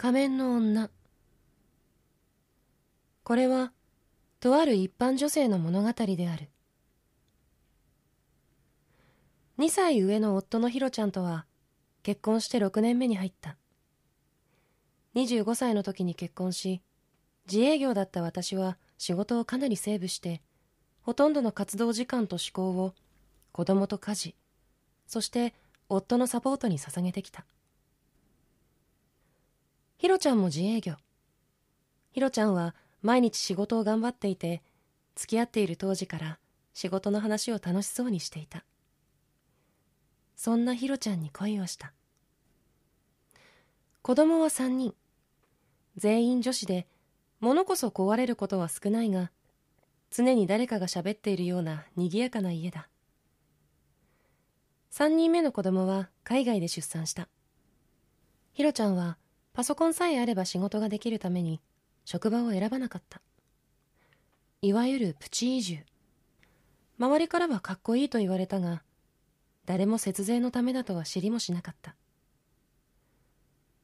仮面の女。これはとある一般女性の物語である。2歳上の夫のひろちゃんとは結婚して6年目に入った。25歳の時に結婚し自営業だった私は仕事をかなりセーブしてほとんどの活動時間と思考を子供と家事そして夫のサポートに捧げてきた。ひろちゃんも自営業。ひろちゃんは毎日仕事を頑張っていて付き合っている当時から仕事の話を楽しそうにしていた。そんなひろちゃんに恋をした。子供は3人。全員女子で物こそ壊れることは少ないが常に誰かが喋っているような賑やかな家だ。3人目の子供は海外で出産した。ひろちゃんはパソコンさえあれば仕事ができるために職場を選ばなかった。いわゆるプチ移住。周りからはかっこいいと言われたが誰も節税のためだとは知りもしなかった。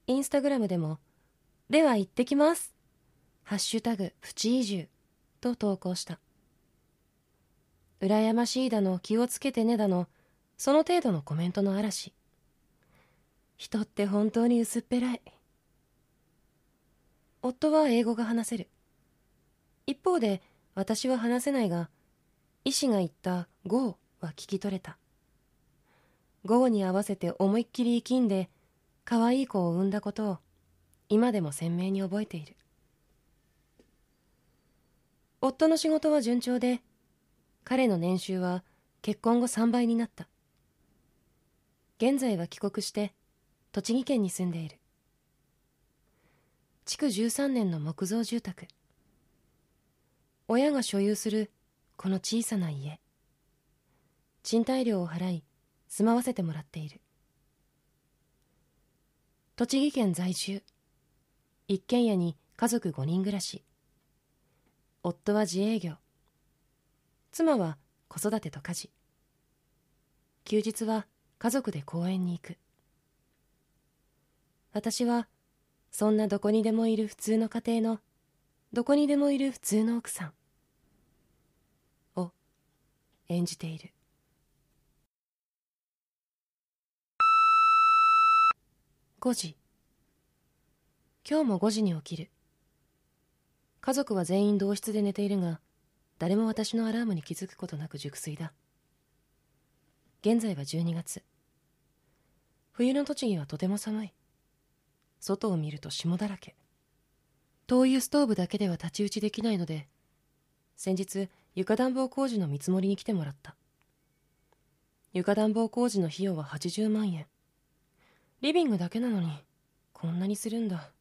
インスタグラムでも「では行ってきます」「ハッシュタグプチ移住」と投稿した。羨ましいだの気をつけてねだのその程度のコメントの嵐。人って本当に薄っぺらい。夫は英語が話せる。一方で私は話せないが医師が言った「GO」は聞き取れた。午後に合わせて思いっきり生きんで可愛い子を産んだことを今でも鮮明に覚えている。夫の仕事は順調で彼の年収は結婚後3倍になった。現在は帰国して栃木県に住んでいる。築13年の木造住宅。親が所有するこの小さな家。賃貸料を払い住まわせてもらっている。栃木県在住。一軒家に家族5人暮らし。夫は自営業。妻は子育てと家事。休日は家族で公園に行く。私はそんなどこにでもいる普通の家庭のどこにでもいる普通の奥さん。を演じている。5時。今日も5時に起きる。家族は全員同室で寝ているが誰も私のアラームに気づくことなく熟睡だ。現在は12月。冬の栃木はとても寒い。外を見ると霜だらけ。灯油ストーブだけでは太刀打ちできないので先日床暖房工事の見積もりに来てもらった。床暖房工事の費用は80万円。リビングだけなのにこんなにするんだ。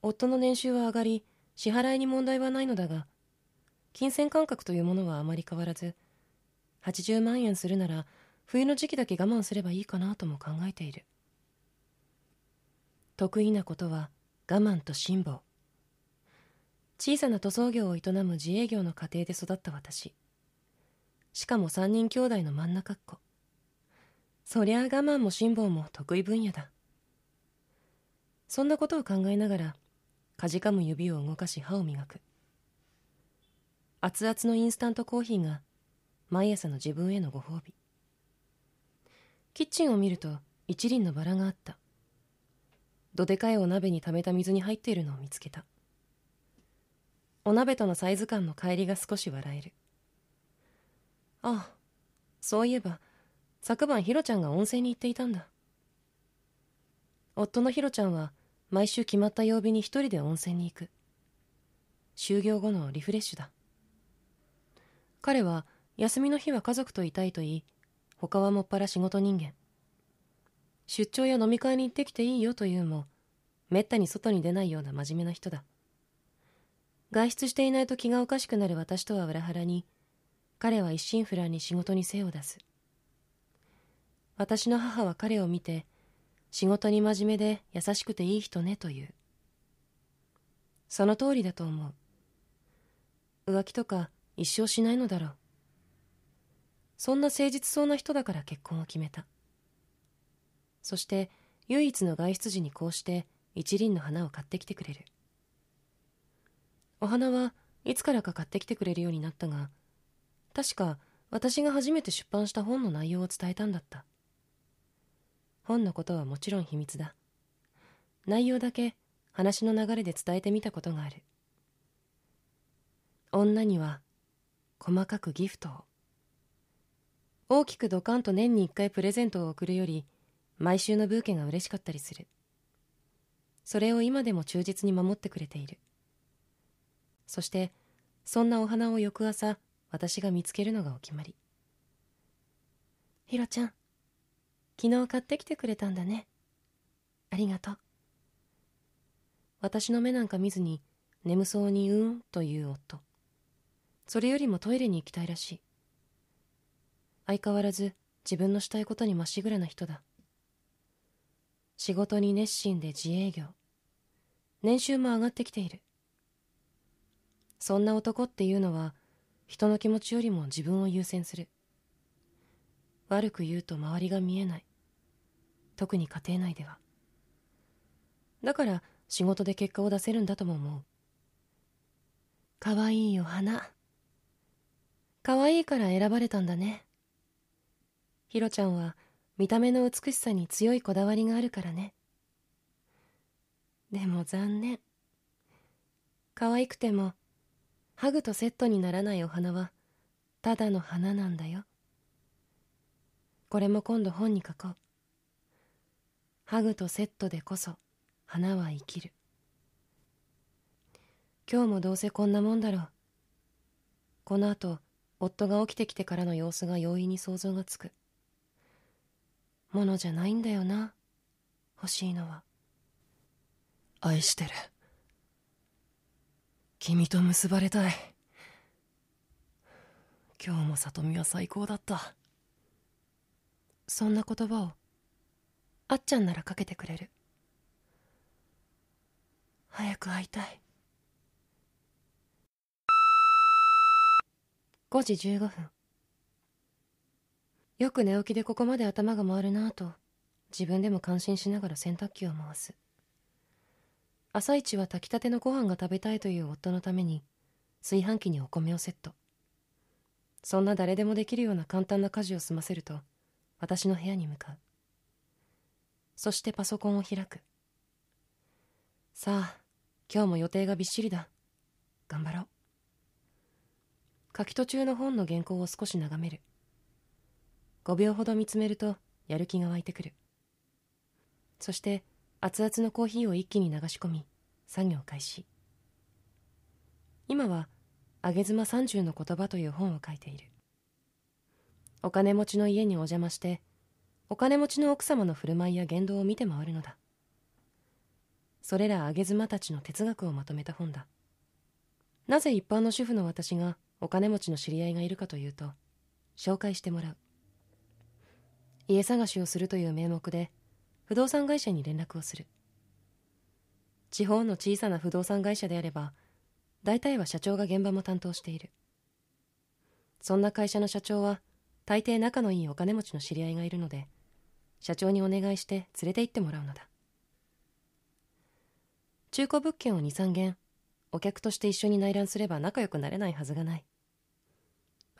夫の年収は上がり支払いに問題はないのだが金銭感覚というものはあまり変わらず80万円するなら冬の時期だけ我慢すればいいかなとも考えている。得意なことは我慢と辛抱。小さな塗装業を営む自営業の家庭で育った私。しかも3人兄弟の真ん中っ子。そりゃあ我慢も辛抱も得意分野だ。そんなことを考えながらかじかむ指を動かし歯を磨く。熱々のインスタントコーヒーが毎朝の自分へのご褒美。キッチンを見ると一輪のバラがあった。どでかいお鍋に溜めた水に入っているのを見つけた。お鍋とのサイズ感の帰りが少し笑える。ああそういえば昨晩ヒロちゃんが温泉に行っていたんだ。夫のヒロちゃんは毎週決まった曜日に一人で温泉に行く。就業後のリフレッシュだ。彼は休みの日は家族といたいと言い他はもっぱら仕事人間。出張や飲み会に行ってきていいよというもめったに外に出ないような真面目な人だ。外出していないと気がおかしくなる私とは裏腹に彼は一心不乱に仕事に精を出す。私の母は彼を見て仕事に真面目で優しくていい人ねと言う。その通りだと思う。浮気とか一生しないのだろう。そんな誠実そうな人だから結婚を決めた。そして唯一の外出時にこうして一輪の花を買ってきてくれる。お花はいつからか買ってきてくれるようになったが確か私が初めて出版した本の内容を伝えたんだった。本のことはもちろん秘密だ。内容だけ話の流れで伝えてみたことがある。女には細かくギフトを。大きくドカンと年に一回プレゼントを贈るより毎週のブーケが嬉しかったりする。それを今でも忠実に守ってくれている。そしてそんなお花を翌朝私が見つけるのがお決まり。ひろちゃん昨日買ってきてくれたんだね。ありがとう。私の目なんか見ずに眠そうにうんという夫。それよりもトイレに行きたいらしい。相変わらず自分のしたいことにまっしぐらな人だ。仕事に熱心で自営業。年収も上がってきている。そんな男っていうのは人の気持ちよりも自分を優先する。悪く言うと周りが見えない。特に家庭内では。だから仕事で結果を出せるんだとも思う。かわいいお花。かわいいから選ばれたんだね。ひろちゃんは見た目の美しさに強いこだわりがあるからね。でも残念。可愛くてもハグとセットにならないお花はただの花なんだよ。これも今度本に書こう。ハグとセットでこそ花は生きる。今日もどうせこんなもんだろう。この後夫が起きてきてからの様子が容易に想像がつく。ものじゃないんだよな。欲しいのは。愛してる。君と結ばれたい。今日も里美は最高だった。そんな言葉をあっちゃんならかけてくれる。早く会いたい。5時15分。よく寝起きでここまで頭が回るなぁと自分でも感心しながら洗濯機を回す。朝一は炊きたてのご飯が食べたいという夫のために炊飯器にお米をセット。そんな誰でもできるような簡単な家事を済ませると私の部屋に向かう。そしてパソコンを開く。さあ今日も予定がびっしりだ。頑張ろう。書き途中の本の原稿を少し眺める。5秒ほど見つめるとやる気が湧いてくる。そして熱々のコーヒーを一気に流し込み作業開始。今は「あげ妻三十の言葉」という本を書いている。お金持ちの家にお邪魔してお金持ちの奥様の振る舞いや言動を見て回るのだ。それらあげ妻たちの哲学をまとめた本だ。なぜ一般の主婦の私がお金持ちの知り合いがいるかというと紹介してもらう。家探しをするという名目で不動産会社に連絡をする。地方の小さな不動産会社であれば大体は社長が現場も担当している。そんな会社の社長は大抵仲のいいお金持ちの知り合いがいるので社長にお願いして連れて行ってもらうのだ。中古物件を23軒お客として一緒に内覧すれば仲良くなれないはずがない。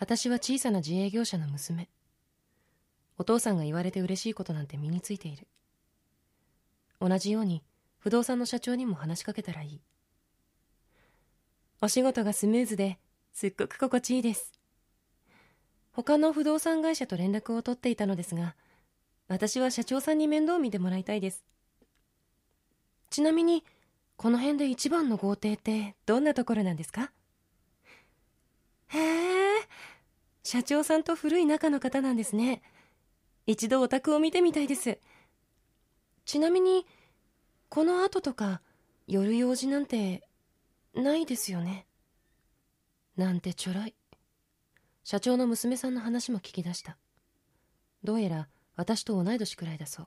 私は小さな自営業者の娘。お父さんが言われて嬉しいことなんて身についている。同じように不動産の社長にも話しかけたらいい。お仕事がスムーズですっごく心地いいです。他の不動産会社と連絡を取っていたのですが私は社長さんに面倒を見てもらいたいです。ちなみにこの辺で一番の豪邸ってどんなところなんですか？へえ社長さんと古い仲の方なんですね。一度お宅を見てみたいです。ちなみにこの後とか夜用事なんてないですよね。なんてちょろい。社長の娘さんの話も聞き出した。どうやら私と同い年くらいだそう。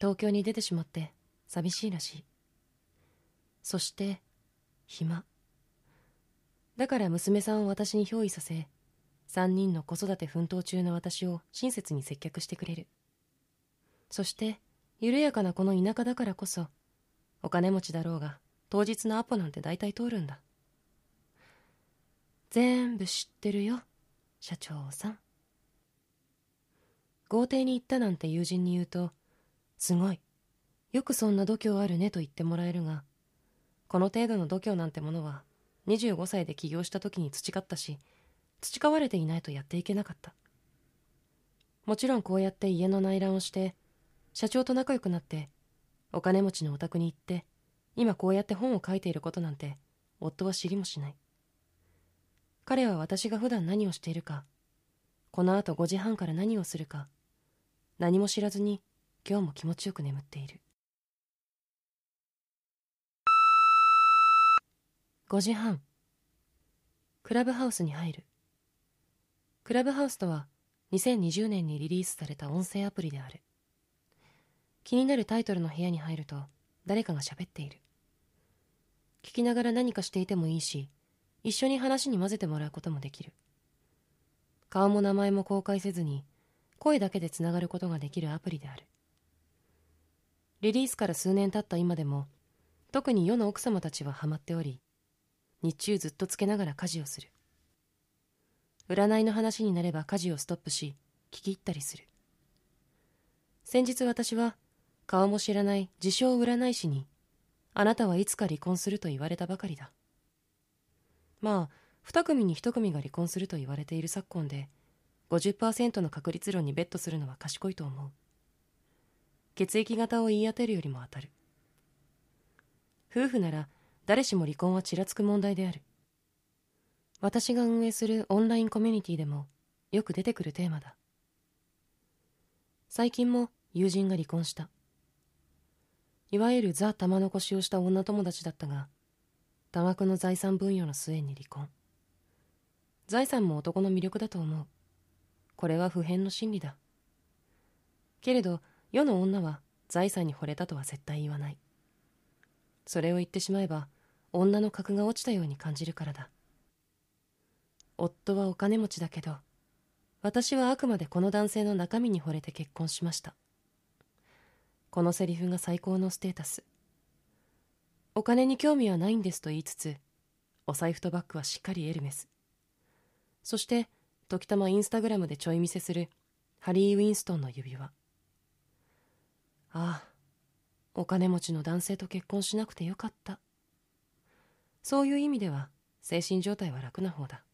東京に出てしまって寂しいらしい。そして暇。だから娘さんを私に憑依させ3人の子育て奮闘中の私を親切に接客してくれる。そして緩やかなこの田舎だからこそお金持ちだろうが当日のアポなんて大体通るんだ。全部知ってるよ社長さん。豪邸に行ったなんて友人に言うとすごいよくそんな度胸あるねと言ってもらえるがこの程度の度胸なんてものは25歳で起業した時に培ったし培われていないとやっていけなかった。もちろんこうやって家の内覧をして社長と仲良くなってお金持ちのお宅に行って今こうやって本を書いていることなんて夫は知りもしない。彼は私が普段何をしているかこの後5時半から何をするか何も知らずに今日も気持ちよく眠っている。5時半クラブハウスに入る。クラブハウスとは2020年にリリースされた音声アプリである。気になるタイトルの部屋に入ると誰かが喋っている。聞きながら何かしていてもいいし一緒に話に混ぜてもらうこともできる。顔も名前も公開せずに声だけでつながることができるアプリである。リリースから数年経った今でも特に世の奥様たちはハマっており日中ずっとつけながら家事をする。占いの話になれば家事をストップし聞き入ったりする。先日私は顔も知らない自称占い師にあなたはいつか離婚すると言われたばかりだ。まあ二組に一組が離婚すると言われている昨今で50%の確率論にベットするのは賢いと思う。血液型を言い当てるよりも当たる。夫婦なら誰しも離婚はちらつく問題である。私が運営するオンラインコミュニティでもよく出てくるテーマだ。最近も友人が離婚した。いわゆるザ玉残しをした女友達だったが多額の財産分与の末に離婚。財産も男の魅力だと思う。これは普遍の真理だ。けれど世の女は財産に惚れたとは絶対言わない。それを言ってしまえば女の格が落ちたように感じるからだ。夫はお金持ちだけど私はあくまでこの男性の中身に惚れて結婚しました。このセリフが最高のステータス。お金に興味はないんですと言いつつお財布とバッグはしっかりエルメス。そして時たまインスタグラムでちょい見せするハリー・ウィンストンの指輪。ああお金持ちの男性と結婚しなくてよかった。そういう意味では精神状態は楽な方だ。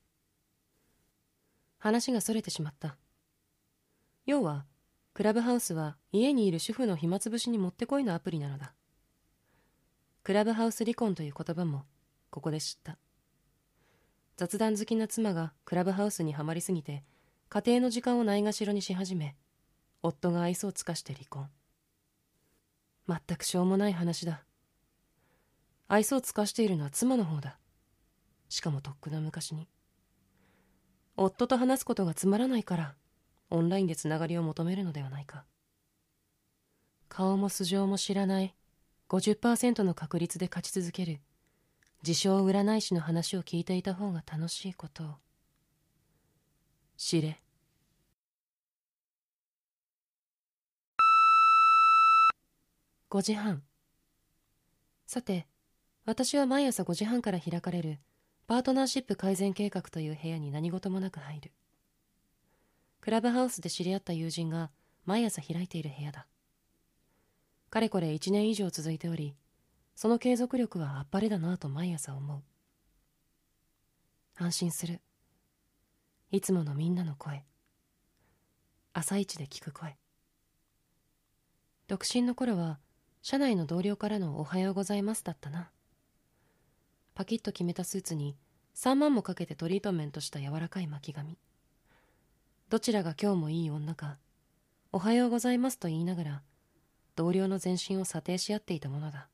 話がそれてしまった。要はクラブハウスは家にいる主婦の暇つぶしにもってこいのアプリなのだ。クラブハウス離婚という言葉もここで知った。雑談好きな妻がクラブハウスにはまりすぎて家庭の時間をないがしろにし始め夫が愛想を尽かして離婚。全くしょうもない話だ。愛想を尽かしているのは妻の方だ。しかもとっくの昔に。夫と話すことがつまらないからオンラインでつながりを求めるのではないか。顔も素性も知らない50%の確率で勝ち続ける自称占い師の話を聞いていた方が楽しいことを。知れ。5時半。さて私は毎朝5時半から開かれるパートナーシップ改善計画という部屋に何事もなく入る。クラブハウスで知り合った友人が毎朝開いている部屋だ。かれこれ1年以上続いておりその継続力はあっぱれだなと毎朝思う。安心する。いつものみんなの声。朝一で聞く声。独身の頃は社内の同僚からのおはようございますだったな。パキッと決めたスーツに3万もかけてトリートメントした柔らかい巻き髪どちらが今日もいい女かおはようございますと言いながら同僚の全身を査定し合っていたものだ。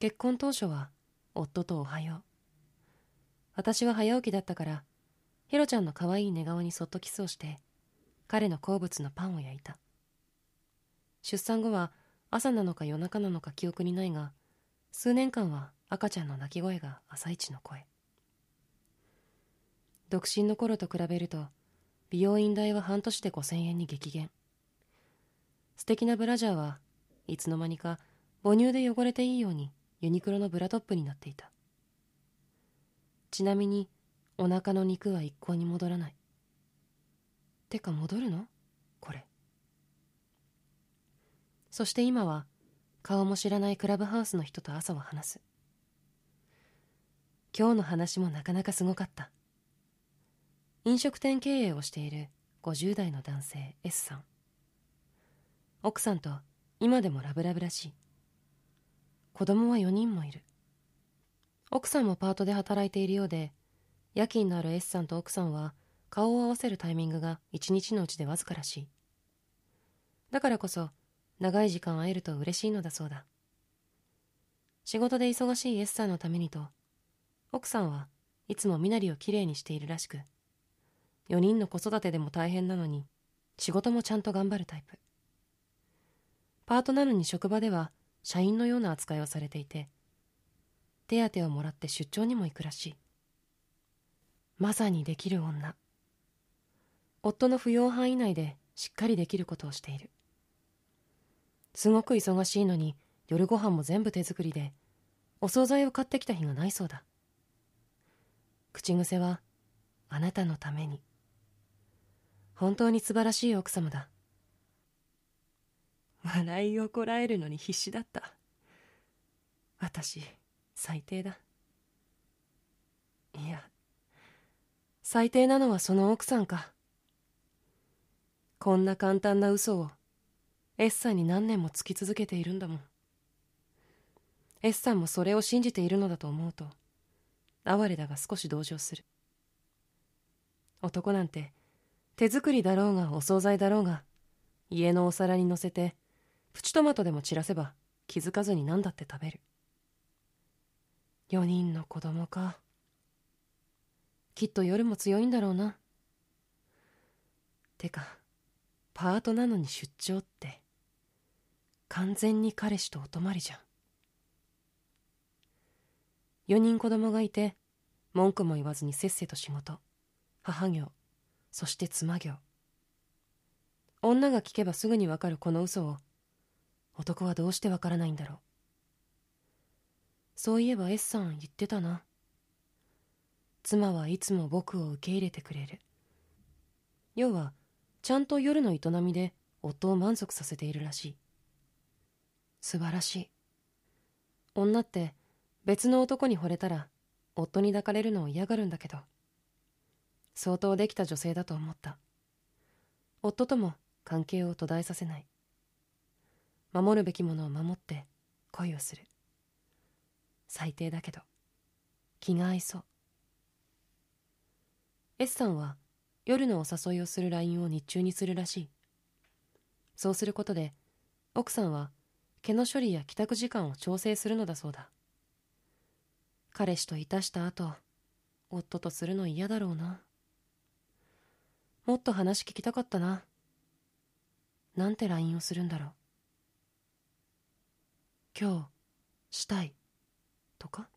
結婚当初は夫とおはよう。私は早起きだったからヒロちゃんの可愛い寝顔にそっとキスをして彼の好物のパンを焼いた。出産後は朝なのか夜中なのか記憶にないが数年間は赤ちゃんの泣き声が朝一の声。独身の頃と比べると美容院代は半年で5000円に激減。素敵なブラジャーはいつの間にか母乳で汚れていいようにユニクロのブラトップになっていた。ちなみにお腹の肉は一向に戻らない。てか戻るの？これ。そして今は顔も知らないクラブハウスの人と朝は話す。今日の話もなかなかすごかった。飲食店経営をしている50代の男性 S さん。奥さんと今でもラブラブらしい。子供は4人もいる。奥さんもパートで働いているようで夜勤のある S さんと奥さんは顔を合わせるタイミングが一日のうちでわずからしい。だからこそ長い時間会えると嬉しいのだそうだ。仕事で忙しい S さんのためにと奥さんはいつも身なりをきれいにしているらしく4人の子育てでも大変なのに仕事もちゃんと頑張るタイプ。パートなのに職場では社員のような扱いをされていて手当をもらって出張にも行くらしい。まさにできる女。夫の扶養範囲内でしっかりできることをしている。すごく忙しいのに夜ご飯も全部手作りでお惣菜を買ってきた日がないそうだ。口癖はあなたのために。本当に素晴らしい奥様だ。笑いをこらえるのに必死だった。私最低だ。いや最低なのはその奥さんか。こんな簡単な嘘を S さんに何年もつき続けているんだもん。S さんもそれを信じているのだと思うと哀れだが少し同情する。男なんて手作りだろうがお惣菜だろうが家のお皿に乗せてプチトマトでも散らせば気づかずに何だって食べる。4人の子供か。きっと夜も強いんだろうな。てかパートなのに出張って。完全に彼氏とお泊まりじゃん。4人子供がいて文句も言わずにせっせと仕事母業そして妻業。女が聞けばすぐにわかるこの嘘を男はどうしてわからないんだろう。そういえば S さん言ってたな。妻はいつも僕を受け入れてくれる。要はちゃんと夜の営みで夫を満足させているらしい。素晴らしい。女って別の男に惚れたら夫に抱かれるのを嫌がるんだけど。相当できた女性だと思った。夫とも関係を途絶えさせない。守るべきものを守って恋をする。最低だけど気が合いそう。S さんは夜のお誘いをする LINE を日中にするらしい。そうすることで奥さんは毛の処理や帰宅時間を調整するのだそうだ彼氏といたした後夫とするの嫌だろうなもっと話聞きたかったな。なんて LINE をするんだろう。今日、したい。とか？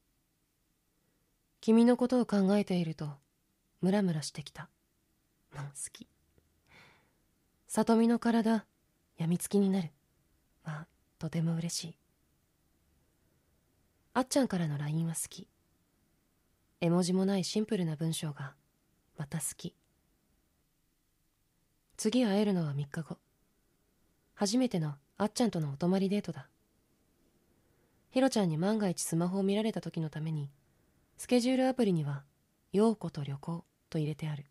君のことを考えていると、ムラムラしてきた。もう好き。里美の体、やみつきになる。とても嬉しい。あっちゃんからの LINE は好き。絵文字もないシンプルな文章が、また好き。次会えるのは3日後初めてのあっちゃんとのお泊まりデートだひろちゃんに万が一スマホを見られた時のためにスケジュールアプリには「陽子と旅行」と入れてある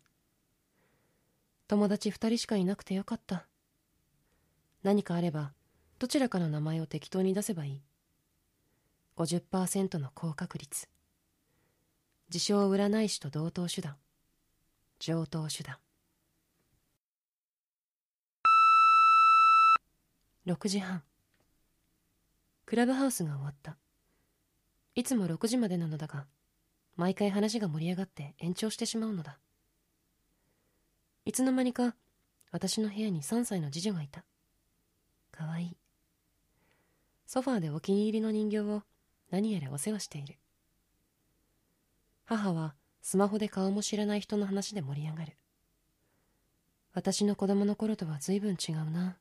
友達2人しかいなくてよかった何かあればどちらかの名前を適当に出せばいい。50%の高確率。自称占い師と同等手段。上等手段。6時半。クラブハウスが終わった。いつも6時までなのだが毎回話が盛り上がって延長してしまうのだ。いつの間にか私の部屋に3歳の次女がいた。かわいい。ソファーでお気に入りの人形を何やらお世話している。母はスマホで顔も知らない人の話で盛り上がる。私の子供の頃とは随分違うな。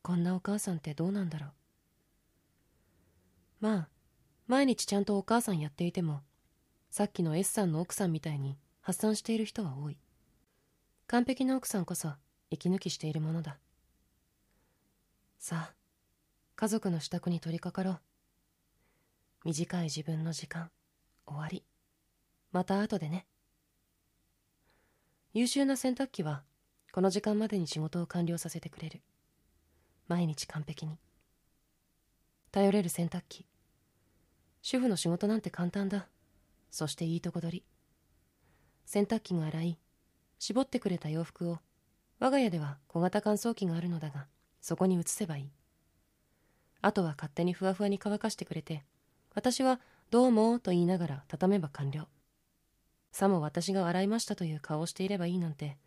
こんなお母さんってどうなんだろう。まあ毎日ちゃんとお母さんやっていてもさっきの S さんの奥さんみたいに発散している人は多い。完璧な奥さんこそ息抜きしているものだ。さあ家族の支度に取り掛かろう。短い自分の時間終わり。また後でね。優秀な洗濯機はこの時間までに仕事を完了させてくれる。毎日完璧に。頼れる洗濯機。主婦の仕事なんて簡単だ。そしていいとこ取り。洗濯機が洗い絞ってくれた洋服を我が家では小型乾燥機があるのだがそこに移せばいい。あとは勝手にふわふわに乾かしてくれて私は「どうも」と言いながら畳めば完了。さも私が洗いましたという顔をしていればいいなんて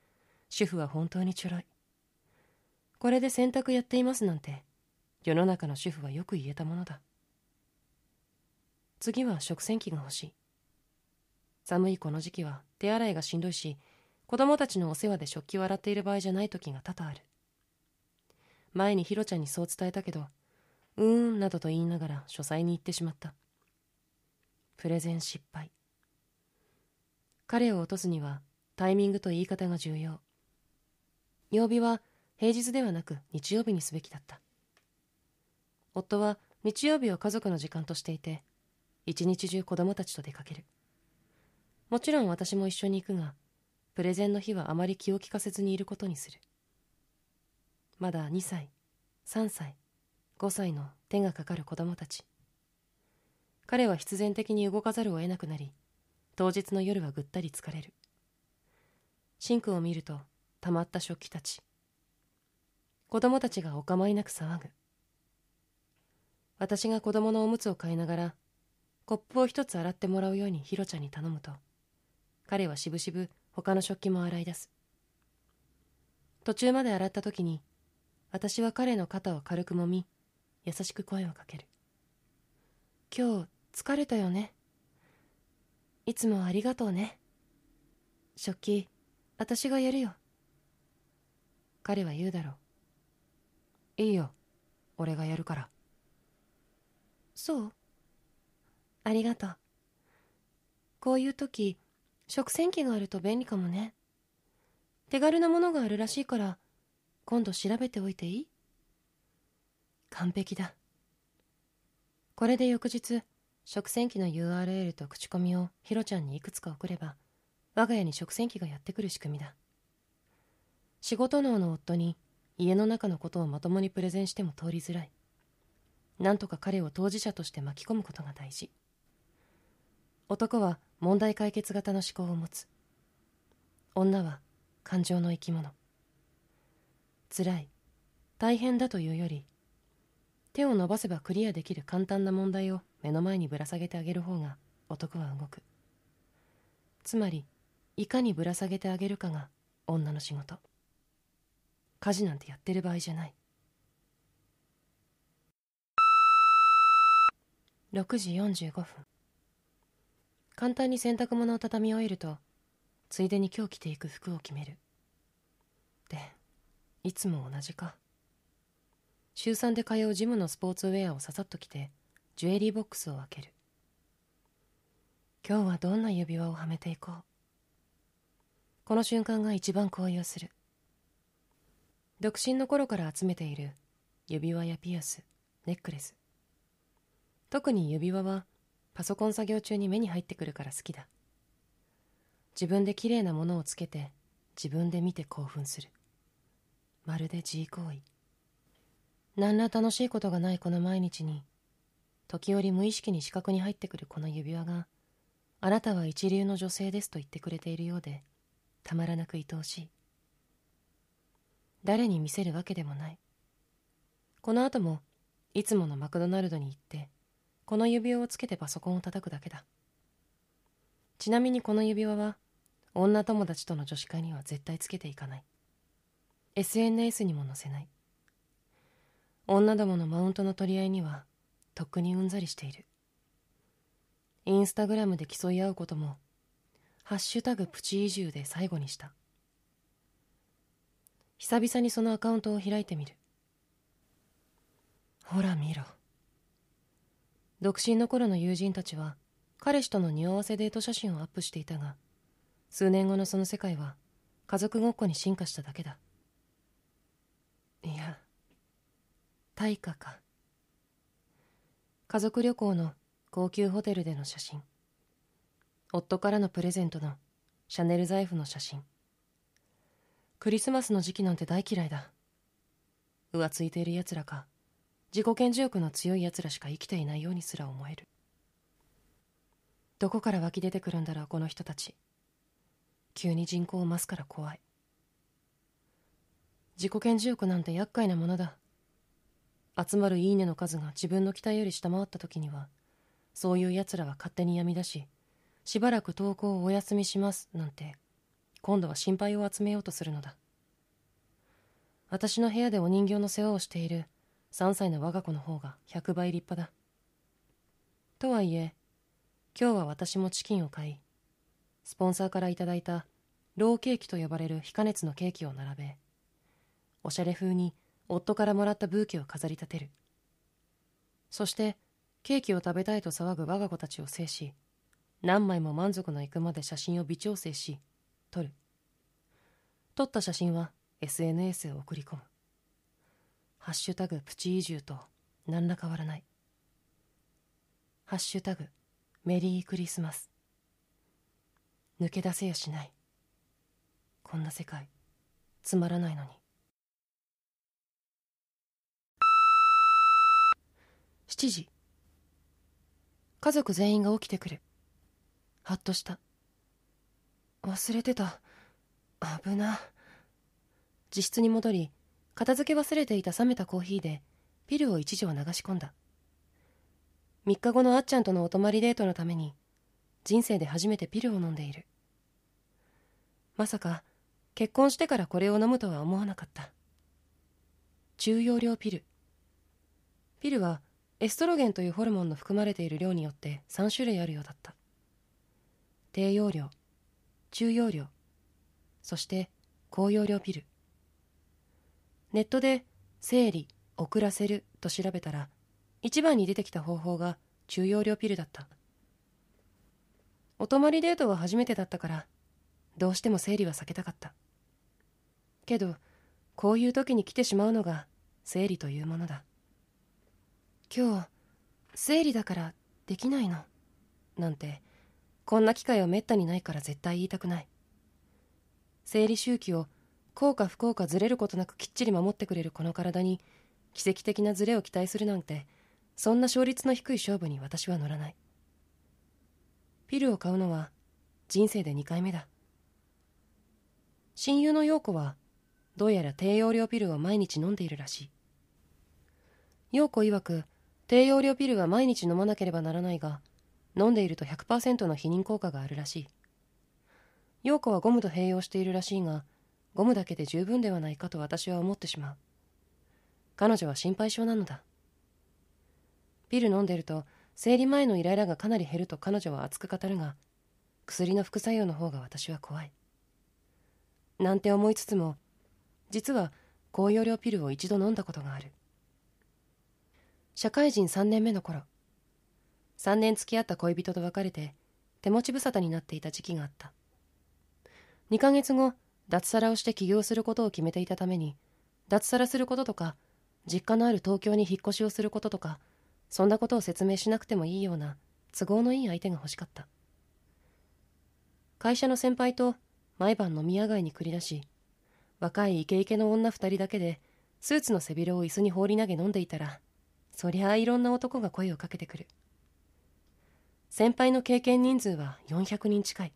主婦は本当にちょろい。これで洗濯やっていますなんて世の中の主婦はよく言えたものだ。次は食洗機が欲しい。寒いこの時期は手洗いがしんどいし子供たちのお世話で食器を洗っている場合じゃない時が多々ある。前にひろちゃんにそう伝えたけどうーんなどと言いながら書斎に行ってしまった。プレゼン失敗。彼を落とすにはタイミングと言い方が重要。曜日は平日ではなく日曜日にすべきだった。夫は日曜日を家族の時間としていて一日中子供たちと出かける。もちろん私も一緒に行くがプレゼンの日はあまり気を利かせずにいることにする。まだ2歳3歳5歳の手がかかる子供たち。彼は必然的に動かざるを得なくなり当日の夜はぐったり疲れる。シンクを見るとたまった食器たち。子供たちがお構いなく騒ぐ。私が子供のおむつを買いながらコップを一つ洗ってもらうようにヒロちゃんに頼むと彼はしぶしぶ他の食器も洗い出す。途中まで洗った時に私は彼の肩を軽くもみ優しく声をかける。今日疲れたよね。いつもありがとうね。食器私がやるよ。彼は言うだろう。いいよ。俺がやるから。そう。ありがとう。こういう時食洗機があると便利かもね。手軽なものがあるらしいから今度調べておいていい？完璧だ。これで翌日食洗機の URL と口コミをヒロちゃんにいくつか送れば我が家に食洗機がやってくる仕組みだ。仕事能の夫に家の中のことをまともにプレゼンしても通りづらい。なんとか彼を当事者として巻き込むことが大事。男は問題解決型の思考を持つ。女は感情の生き物。辛い。大変だというより手を伸ばせばクリアできる簡単な問題を目の前にぶら下げてあげる方が男は動く。つまりいかにぶら下げてあげるかが女の仕事。家事なんてやってる場合じゃない。6時45分。簡単に洗濯物を畳み終えるとついでに今日着ていく服を決める。でいつも同じか。週3で通うジムのスポーツウェアをささっと着てジュエリーボックスを開ける。今日はどんな指輪をはめていこう。この瞬間が一番高揚する。独身の頃から集めている指輪やピアスネックレス。特に指輪はパソコン作業中に目に入ってくるから好きだ。自分で綺麗なものをつけて自分で見て興奮する。まるで自慰行為。何ら楽しいことがないこの毎日に時折無意識に視覚に入ってくるこの指輪があなたは一流の女性ですと言ってくれているようでたまらなく愛おしい。誰に見せるわけでもない。この後もいつものマクドナルドに行ってこの指輪をつけてパソコンを叩くだけだ。ちなみにこの指輪は女友達との女子会には絶対つけていかない。SNS にも載せない。女どものマウントの取り合いにはとっくにうんざりしている。インスタグラムで競い合うことも「ハッシュタグプチ移住」で最後にした。久々にそのアカウントを開いてみる。ほら見ろ。独身の頃の友人たちは彼氏との匂わせデート写真をアップしていたが数年後のその世界は家族ごっこに進化しただけだ。いや対価か。家族旅行の高級ホテルでの写真。夫からのプレゼントのシャネル財布の写真。クリスマスの時期なんて大嫌いだ。浮ついている奴らか。自己顕示欲の強い奴らしか生きていないようにすら思える。どこから湧き出てくるんだろうこの人たち。急に人口を増すから怖い。自己顕示欲なんて厄介なものだ。集まるいいねの数が自分の期待より下回った時にはそういう奴らは勝手にやみ出ししばらく投稿をお休みしますなんて今度は心配を集めようとするのだ。私の部屋でお人形の世話をしている3歳の我が子の方が100倍立派だ。とはいえ今日は私もチキンを買いスポンサーからいただいたローケーキと呼ばれる非加熱のケーキを並べおしゃれ風に夫からもらったブーケを飾り立てる。そしてケーキを食べたいと騒ぐ我が子たちを制し何枚も満足のいくまで写真を微調整し撮る。撮った写真は SNS へ送り込む。ハッシュタグプチ移住と何ら変わらない。ハッシュタグメリークリスマス。抜け出せやしない。こんな世界つまらないのに。7時。家族全員が起きてくる。はっとした。忘れてた。危な。自室に戻り片付け忘れていた冷めたコーヒーでピルを一錠流し込んだ。3日後のあっちゃんとのお泊まりデートのために人生で初めてピルを飲んでいる。まさか結婚してからこれを飲むとは思わなかった。中容量ピル。ピルはエストロゲンというホルモンの含まれている量によって3種類あるようだった。低用量中容量そして高容量ピル。ネットで生理遅らせると調べたら一番に出てきた方法が中容量ピルだった。お泊まりデートは初めてだったからどうしても生理は避けたかった。けどこういう時に来てしまうのが生理というものだ。今日生理だからできないの。なんてこんな機会はめったにないから絶対言いたくない。生理周期を効か不幸かずれることなくきっちり守ってくれるこの体に奇跡的なズレを期待するなんてそんな勝率の低い勝負に私は乗らない。ピルを買うのは人生で2回目だ。親友の陽子はどうやら低用量ピルを毎日飲んでいるらしい。陽子曰く低用量ピルは毎日飲まなければならないが飲んでいると100%の避妊効果があるらしい。陽子はゴムと併用しているらしいがゴムだけで十分ではないかと私は思ってしまう。彼女は心配性なのだ。ピル飲んでると生理前のイライラがかなり減ると彼女は熱く語るが薬の副作用の方が私は怖い。なんて思いつつも実は高容量ピルを一度飲んだことがある。社会人3年目の頃。3年付き合った恋人と別れて手持ち無沙汰になっていた時期があった。2ヶ月後脱サラをして起業することを決めていたために脱サラすることとか実家のある東京に引っ越しをすることとかそんなことを説明しなくてもいいような都合のいい相手が欲しかった。会社の先輩と毎晩飲み屋街に繰り出し若いイケイケの女二人だけでスーツの背広を椅子に放り投げ飲んでいたらそりゃあいろんな男が声をかけてくる。先輩の経験人数は400人近い。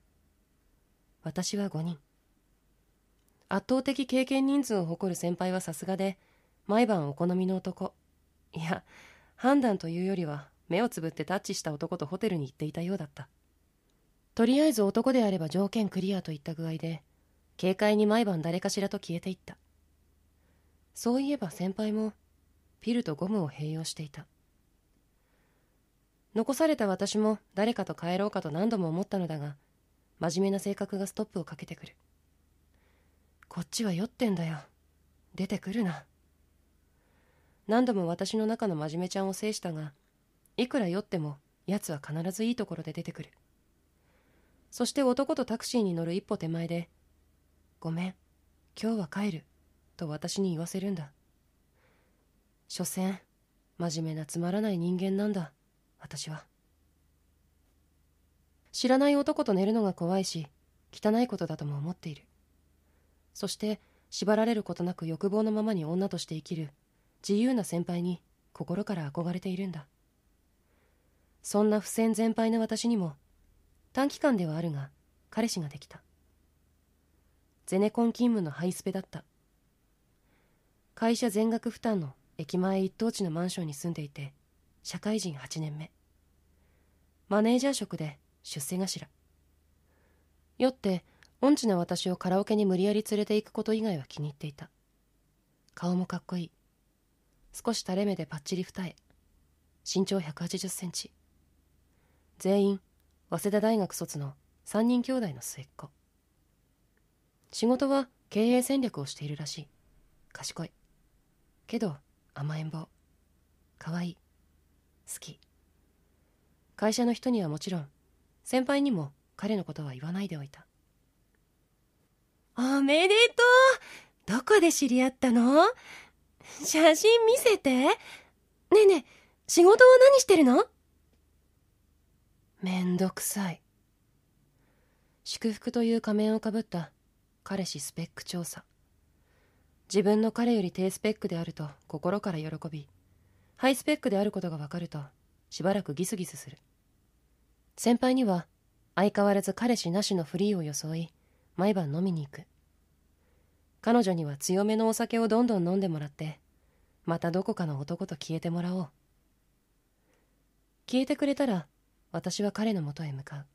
私は5人。圧倒的経験人数を誇る先輩はさすがで毎晩お好みの男。いや判断というよりは目をつぶってタッチした男とホテルに行っていたようだった。とりあえず男であれば条件クリアといった具合で軽快に毎晩誰かしらと消えていった。そういえば先輩もピルとゴムを併用していた。残された私も誰かと帰ろうかと何度も思ったのだが真面目な性格がストップをかけてくる。こっちは酔ってんだよ。出てくるな。何度も私の中の真面目ちゃんを制したがいくら酔っても奴は必ずいいところで出てくる。そして男とタクシーに乗る一歩手前で「ごめん今日は帰る」と私に言わせるんだ。所詮真面目なつまらない人間なんだ。私は。知らない男と寝るのが怖いし汚いことだとも思っている。そして縛られることなく欲望のままに女として生きる自由な先輩に心から憧れているんだ。そんな不戦全敗の私にも短期間ではあるが彼氏ができた。ゼネコン勤務のハイスペだった。会社全額負担の駅前一等地のマンションに住んでいて社会人8年目。マネージャー職で出世頭。酔って音痴な私をカラオケに無理やり連れて行くこと以外は気に入っていた。顔もかっこいい。少し垂れ目でパッチリ二重。身長1 8 0センチ。全員早稲田大学卒の3人兄弟の末っ子。仕事は経営戦略をしているらしい。賢い。けど甘えん坊。可愛い。好き。会社の人にはもちろん先輩にも彼のことは言わないでおいた。おめでとう。どこで知り合ったの？写真見せて。ねえねえ仕事は何してるの？めんどくさい。祝福という仮面をかぶった彼氏スペック調査。自分の彼より低スペックであると心から喜びハイスペックであることが分かるとしばらくギスギスする。先輩には相変わらず彼氏なしのフリーを装い毎晩飲みに行く。彼女には強めのお酒をどんどん飲んでもらってまたどこかの男と消えてもらおう。消えてくれたら私は彼のもとへ向かう。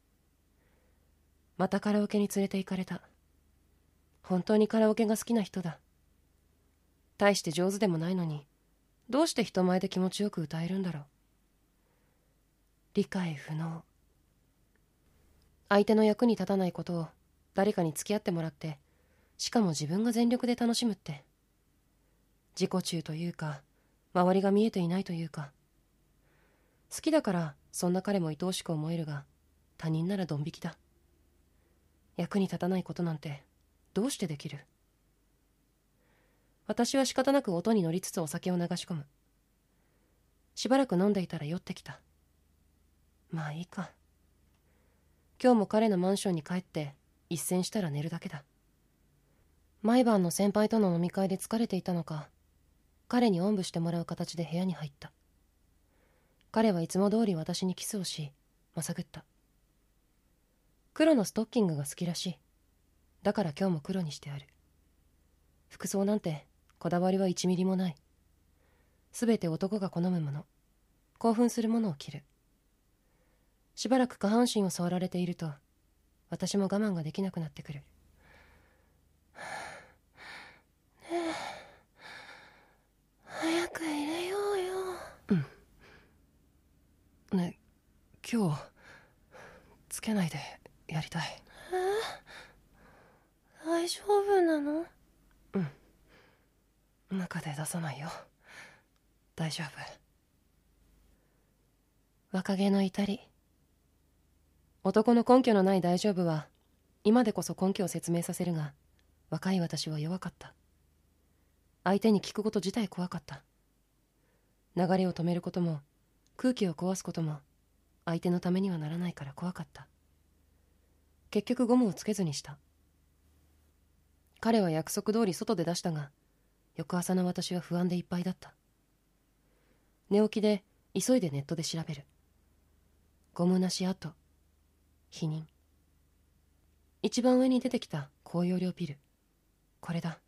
またカラオケに連れて行かれた。本当にカラオケが好きな人だ。大して上手でもないのにどうして人前で気持ちよく歌えるんだろう。理解不能。相手の役に立たないことを誰かに付き合ってもらってしかも自分が全力で楽しむって。自己中というか周りが見えていないというか。好きだからそんな彼も愛おしく思えるが他人ならドン引きだ。役に立たないことなんてどうしてできる？私は仕方なく音に乗りつつお酒を流し込む。しばらく飲んでいたら酔ってきた。まあいいか。今日も彼のマンションに帰って一戦したら寝るだけだ。毎晩の先輩との飲み会で疲れていたのか彼におんぶしてもらう形で部屋に入った。彼はいつも通り私にキスをしまさぐった。黒のストッキングが好きらしい。だから今日も黒にしてある。服装なんてこだわりは1ミリもない。全て男が好むもの。興奮するものを着る。しばらく下半身を触られていると私も我慢ができなくなってくる。早く入れようよ。うん。ね今日つけないでやりたい。え大丈夫なの？うん中で出さないよ。大丈夫。若気の至り。男の根拠のない大丈夫は今でこそ根拠を説明させるが若い私は弱かった。相手に聞くこと自体怖かった。流れを止めることも空気を壊すことも相手のためにはならないから怖かった。結局ゴムをつけずにした。彼は約束通り外で出したが翌朝の私は不安でいっぱいだった。寝起きで急いでネットで調べる。ゴムなし跡。否認。一番上に出てきた高容量ピル。これだ。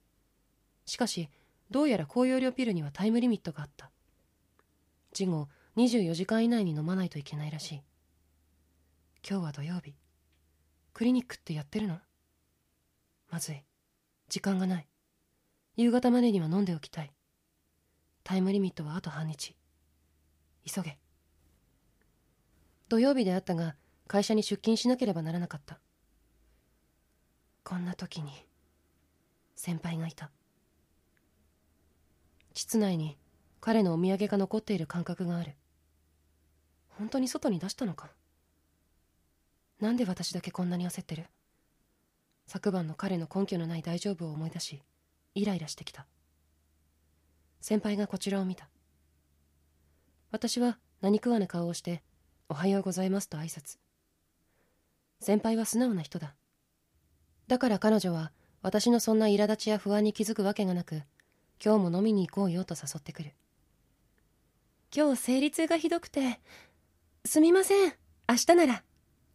しかしどうやら高容量ピルにはタイムリミットがあった。事後24時間以内に飲まないといけないらしい。今日は土曜日。クリニックってやってるの？まずい。時間がない。夕方までには飲んでおきたい。タイムリミットはあと半日。急げ。土曜日であったが会社に出勤しなければならなかった。こんな時に先輩がいた。室内に彼のお土産が残っている感覚がある。本当に外に出したのか？なんで私だけこんなに焦ってる？昨晩の彼の根拠のない大丈夫を思い出しイライラしてきた。先輩がこちらを見た。私は何食わぬ顔をしておはようございますと挨拶。先輩は素直な人だ。だから彼女は私のそんな苛立ちや不安に気づくわけがなく今日も飲みに行こうよと誘ってくる。今日生理痛がひどくてすみません明日なら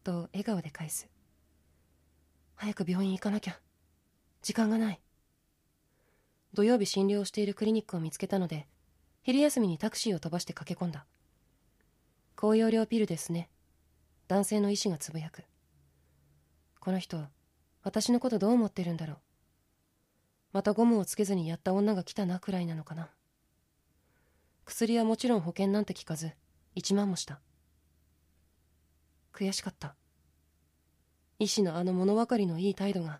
と笑顔で返す。早く病院行かなきゃ。時間がない。土曜日診療しているクリニックを見つけたので昼休みにタクシーを飛ばして駆け込んだ。高容量ピルですね。男性の医師がつぶやく。この人私のことどう思ってるんだろう。またゴムをつけずにやった女が来たなくらいなのかな。薬はもちろん保険なんて聞かず1万もした。悔しかった。医師のあの物分かりのいい態度が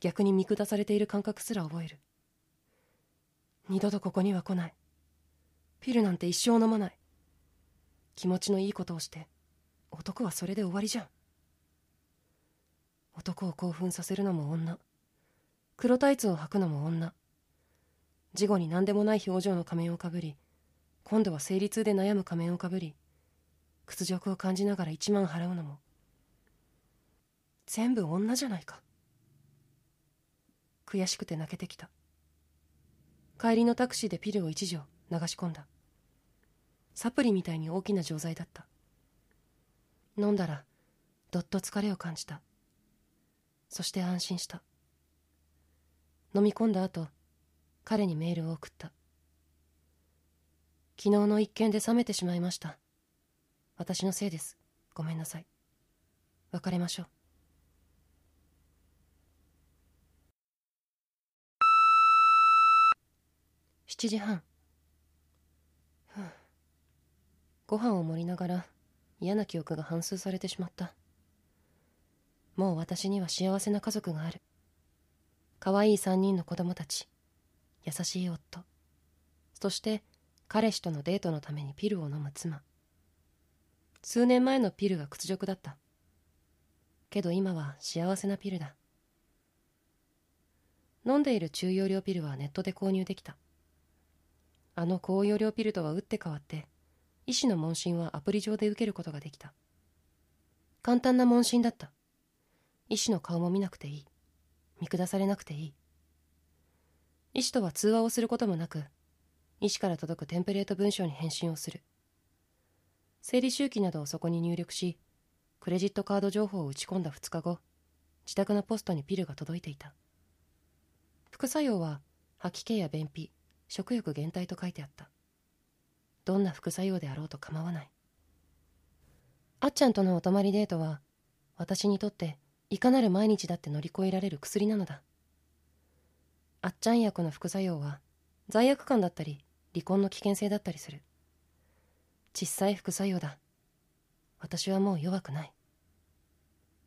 逆に見下されている感覚すら覚える。二度とここには来ない。ピルなんて一生飲まない。気持ちのいいことをして男はそれで終わりじゃん。男を興奮させるのも女。黒タイツを履くのも女。事後に何でもない表情の仮面をかぶり今度は生理痛で悩む仮面をかぶり屈辱を感じながら1万払うのも。全部女じゃないか。悔しくて泣けてきた。帰りのタクシーでピルを一錠流し込んだ。サプリみたいに大きな錠剤だった。飲んだらどっと疲れを感じた。そして安心した。飲み込んだ後彼にメールを送った。昨日の一件で冷めてしまいました。私のせいです。ごめんなさい。別れましょう。7時半。ご飯を盛りながら嫌な記憶が反芻されてしまった。もう私には幸せな家族がある。可愛い3人の子供たち優しい夫。そして彼氏とのデートのためにピルを飲む妻。数年前のピルは屈辱だった。けど今は幸せなピルだ。飲んでいる中容量ピルはネットで購入できた。あの高容量ピルとは打って変わって医師の問診はアプリ上で受けることができた。簡単な問診だった。医師の顔も見なくていい。見下されなくていい。医師とは通話をすることもなく医師から届くテンプレート文章に返信をする。生理周期などをそこに入力しクレジットカード情報を打ち込んだ2日後自宅のポストにピルが届いていた。副作用は吐き気や便秘食欲減退と書いてあった。どんな副作用であろうと構わない。あっちゃんとのお泊まりデートは私にとっていかなる毎日だって乗り越えられる薬なのだ。あっちゃん薬の副作用は罪悪感だったり離婚の危険性だったりする。小さい副作用だ。私はもう弱くない。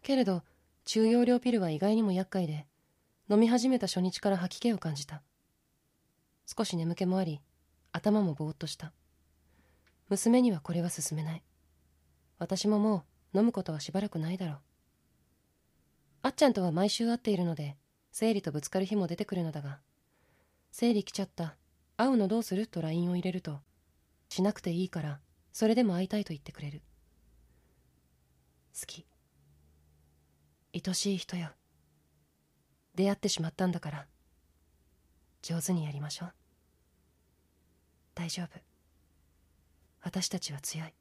けれど中容量ピルは意外にも厄介で飲み始めた初日から吐き気を感じた。少し眠気もあり頭もぼーっとした。娘にはこれは勧めない。私ももう飲むことはしばらくないだろう。あっちゃんとは毎週会っているので生理とぶつかる日も出てくるのだが生理来ちゃった。会うのどうすると LINE を入れるとしなくていいからそれでも会いたいと言ってくれる。好き。愛しい人よ。出会ってしまったんだから。上手にやりましょう。大丈夫。私たちは強い。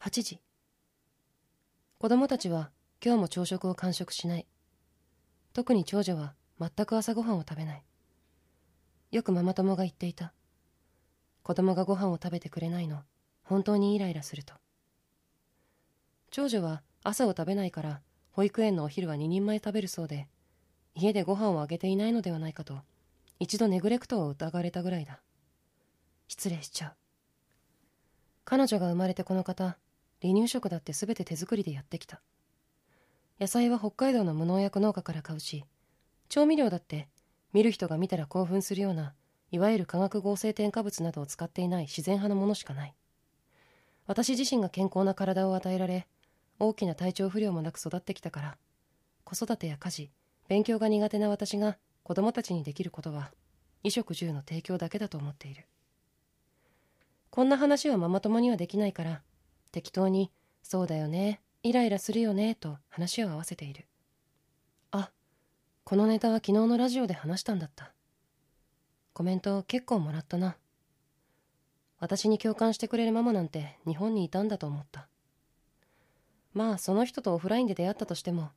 8時。子供たちは今日も朝食を完食しない。特に長女は全く朝ごはんを食べない。よくママ友が言っていた。子供がご飯を食べてくれないの。本当にイライラすると。長女は朝を食べないから保育園のお昼は2人前食べるそうで家でご飯をあげていないのではないかと一度ネグレクトを疑われたぐらいだ。失礼しちゃう。彼女が生まれてこの方離乳食だって全て手作りでやってきた。野菜は北海道の無農薬農家から買うし調味料だって見る人が見たら興奮するようないわゆる化学合成添加物などを使っていない自然派のものしかない。私自身が健康な体を与えられ大きな体調不良もなく育ってきたから子育てや家事勉強が苦手な私が子供たちにできることは衣食住の提供だけだと思っている。こんな話はママ友にはできないから適当に「そうだよねイライラするよね」と話を合わせている。あこのネタは昨日のラジオで話したんだった。コメント結構もらったな。私に共感してくれるママなんて日本にいたんだと思った。まあその人とオフラインで出会ったとしても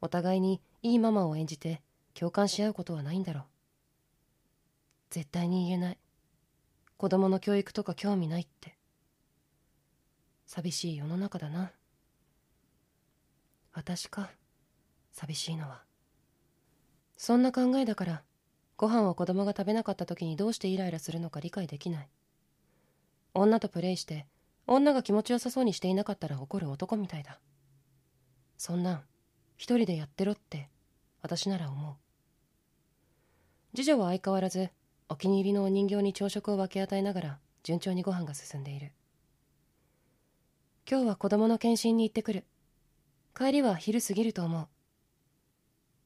お互いにいいママを演じて共感し合うことはないんだろう。絶対に言えない。子供の教育とか興味ないって。寂しい世の中だな。私か。寂しいのは。そんな考えだからご飯を子供が食べなかった時にどうしてイライラするのか理解できない。女とプレイして女が気持ちよさそうにしていなかったら怒る男みたいだ。そんなん一人でやってろって私なら思う。次女は相変わらずお気に入りのお人形に朝食を分け与えながら順調にご飯が進んでいる。今日は子供の検診に行ってくる。帰りは昼過ぎると思う。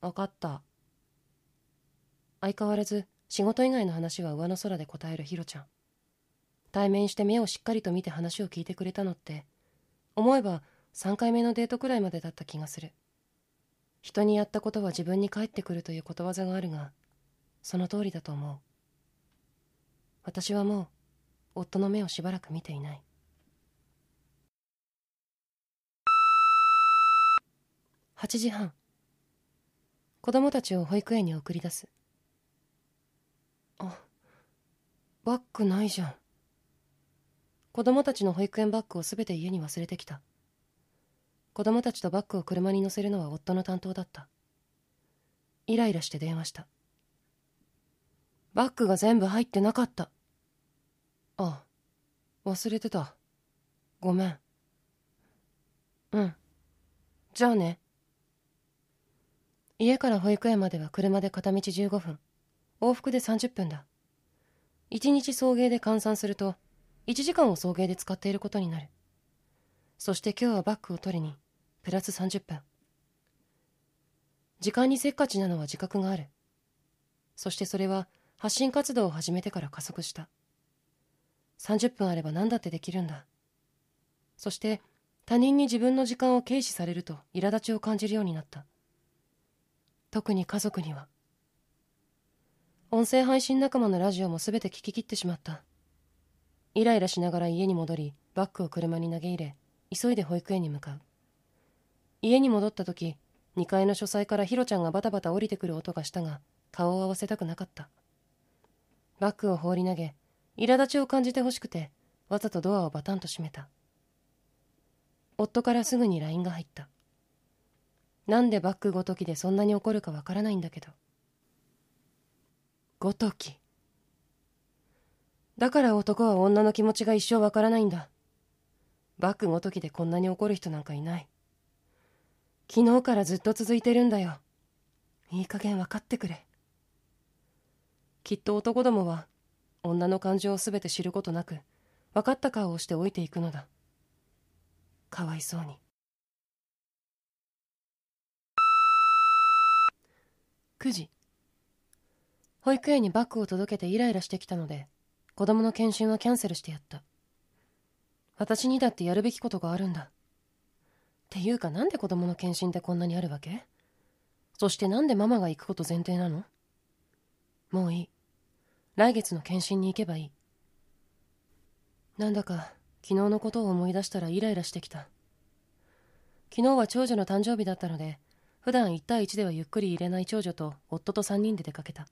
分かった。相変わらず仕事以外の話は上の空で答えるヒロちゃん。対面して目をしっかりと見て話を聞いてくれたのって思えば3回目のデートくらいまでだった気がする。人にやったことは自分に返ってくるということわざがあるがその通りだと思う。私はもう夫の目をしばらく見ていない。8時半。子供たちを保育園に送り出す。あバッグないじゃん。子供たちの保育園バッグをすべて家に忘れてきた。子供たちとバッグを車に乗せるのは夫の担当だった。イライラして電話した。バッグが全部入ってなかった。あ忘れてた。ごめん。うん。じゃあね。家から保育園までは車で片道15分。往復で30分だ。1日送迎で換算すると1時間を送迎で使っていることになる。そして今日はバッグを取りにプラス30分。時間にせっかちなのは自覚がある。そしてそれは発信活動を始めてから加速した。30分あれば何だってできるんだ。そして他人に自分の時間を軽視されると苛立ちを感じるようになった。特に家族には。音声配信仲間のラジオも全て聞き切ってしまった。イライラしながら家に戻りバッグを車に投げ入れ急いで保育園に向かう。家に戻った時2階の書斎からヒロちゃんがバタバタ降りてくる音がしたが顔を合わせたくなかった。バッグを放り投げ苛立ちを感じてほしくてわざとドアをバタンと閉めた。夫からすぐに LINE が入った。なんでバッグごときでそんなに怒るかわからないんだけど。ごとき。だから男は女の気持ちが一生わからないんだ。バックごときでこんなに怒る人なんかいない。昨日からずっと続いてるんだよ。いい加減分かってくれ。きっと男どもは女の感情を全て知ることなく分かった顔をして老いていくのだ。かわいそうに。9時。保育園にバッグを届けてイライラしてきたので子供の検診はキャンセルしてやった。私にだってやるべきことがあるんだ。っていうかなんで子供の検診ってこんなにあるわけ？そしてなんでママが行くこと前提なの？もういい。来月の検診に行けばいい。なんだか昨日のことを思い出したらイライラしてきた。昨日は長女の誕生日だったので普段1対1ではゆっくり入れない長女と夫と3人で出かけた。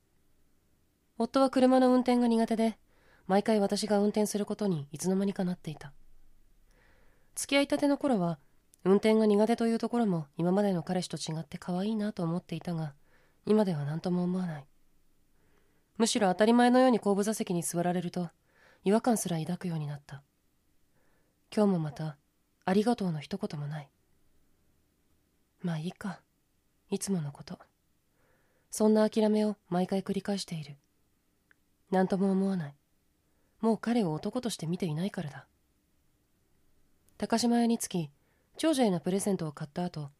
夫は車の運転が苦手で毎回私が運転することにいつの間にかなっていた。付き合いたての頃は運転が苦手というところも今までの彼氏と違って可愛いなと思っていたが今では何とも思わない。むしろ当たり前のように後部座席に座られると違和感すら抱くようになった。今日もまたありがとうの一言もない。まあいいか。いつものこと。そんな諦めを毎回繰り返している。何とも思わない。もう彼を男として見ていないからだ。高島屋に着き長女へのプレゼントを買った後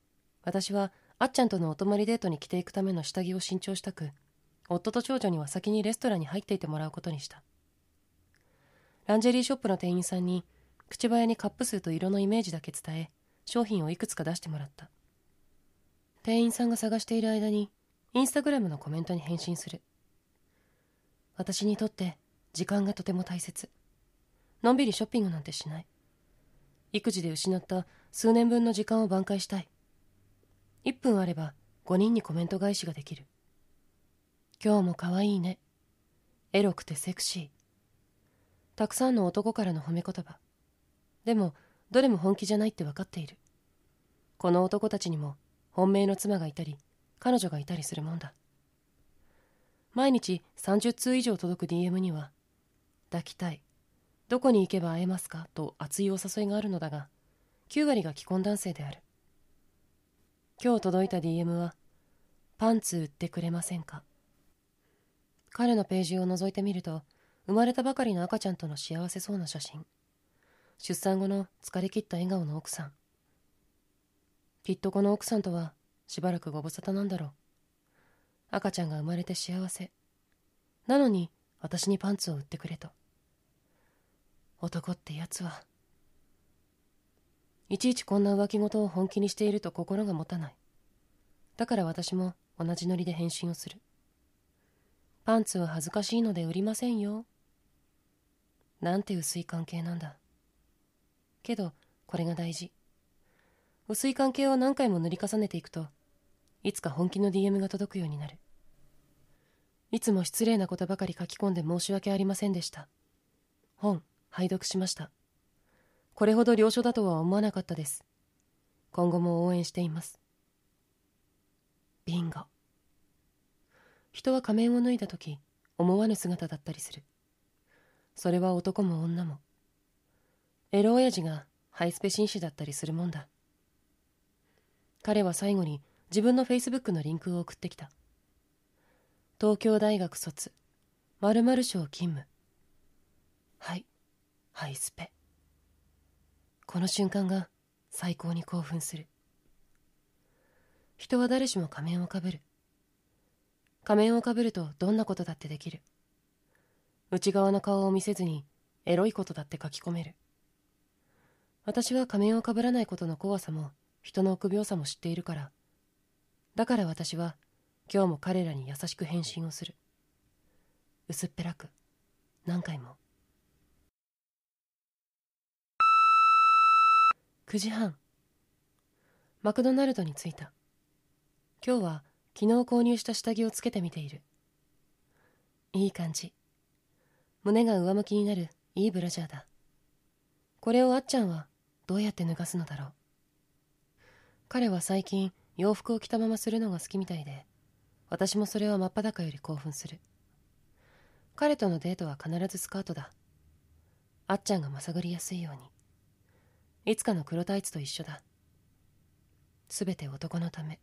私はあっちゃんとのお泊まりデートに着ていくための下着を新調したく夫と長女には先にレストランに入っていてもらうことにした。ランジェリーショップの店員さんに口早にカップ数と色のイメージだけ伝え商品をいくつか出してもらった。店員さんが探している間にインスタグラムのコメントに返信する。私にとって時間がとても大切。のんびりショッピングなんてしない。育児で失った数年分の時間を挽回したい。1分あれば5人にコメント返しができる。今日も可愛いね。エロくてセクシー。たくさんの男からの褒め言葉。でもどれも本気じゃないって分かっている。この男たちにも本命の妻がいたり彼女がいたりするもんだ。毎日30通以上届く DM には抱きたいどこに行けば会えますか？と熱いお誘いがあるのだが9割が既婚男性である今日届いた DM はパンツ売ってくれませんか？彼のページを覗いてみると生まれたばかりの赤ちゃんとの幸せそうな写真出産後の疲れ切った笑顔の奥さんきっとこの奥さんとはしばらくご無沙汰なんだろう。赤ちゃんが生まれて幸せ。なのに私にパンツを売ってくれと。男ってやつは。いちいちこんな浮気事を本気にしていると心が持たない。だから私も同じノリで返信をする。パンツは恥ずかしいので売りませんよ。なんて薄い関係なんだ。けど、これが大事。薄い関係を何回も塗り重ねていくといつか本気の DM が届くようになるいつも失礼なことばかり書き込んで申し訳ありませんでした本拝読しました。これほど良書だとは思わなかったです。今後も応援しています。ビンゴ。人は仮面を脱いだ時思わぬ姿だったりする。それは男も女も。エロ親父がハイスペ紳士だったりするもんだ。彼は最後に自分のフェイスブックのリンクを送ってきた。東京大学卒〇〇省勤務。はい。ハイスペ。この瞬間が最高に興奮する。人は誰しも仮面をかぶる。仮面をかぶるとどんなことだってできる。内側の顔を見せずにエロいことだって書き込める。私は仮面をかぶらないことの怖さも人の臆病さも知っているから。だから私は今日も彼らに優しく返信をする。薄っぺらく何回も。9時半。マクドナルドに着いた。今日は昨日購入した下着をつけてみている。いい感じ。胸が上向きになるいいブラジャーだ。これをあっちゃんはどうやって脱がすのだろう。彼は最近洋服を着たままするのが好きみたいで私もそれは真っ裸より興奮する。彼とのデートは必ずスカートだ。あっちゃんがまさぐりやすいように。いつかの黒タイツと一緒だ。すべて男のため。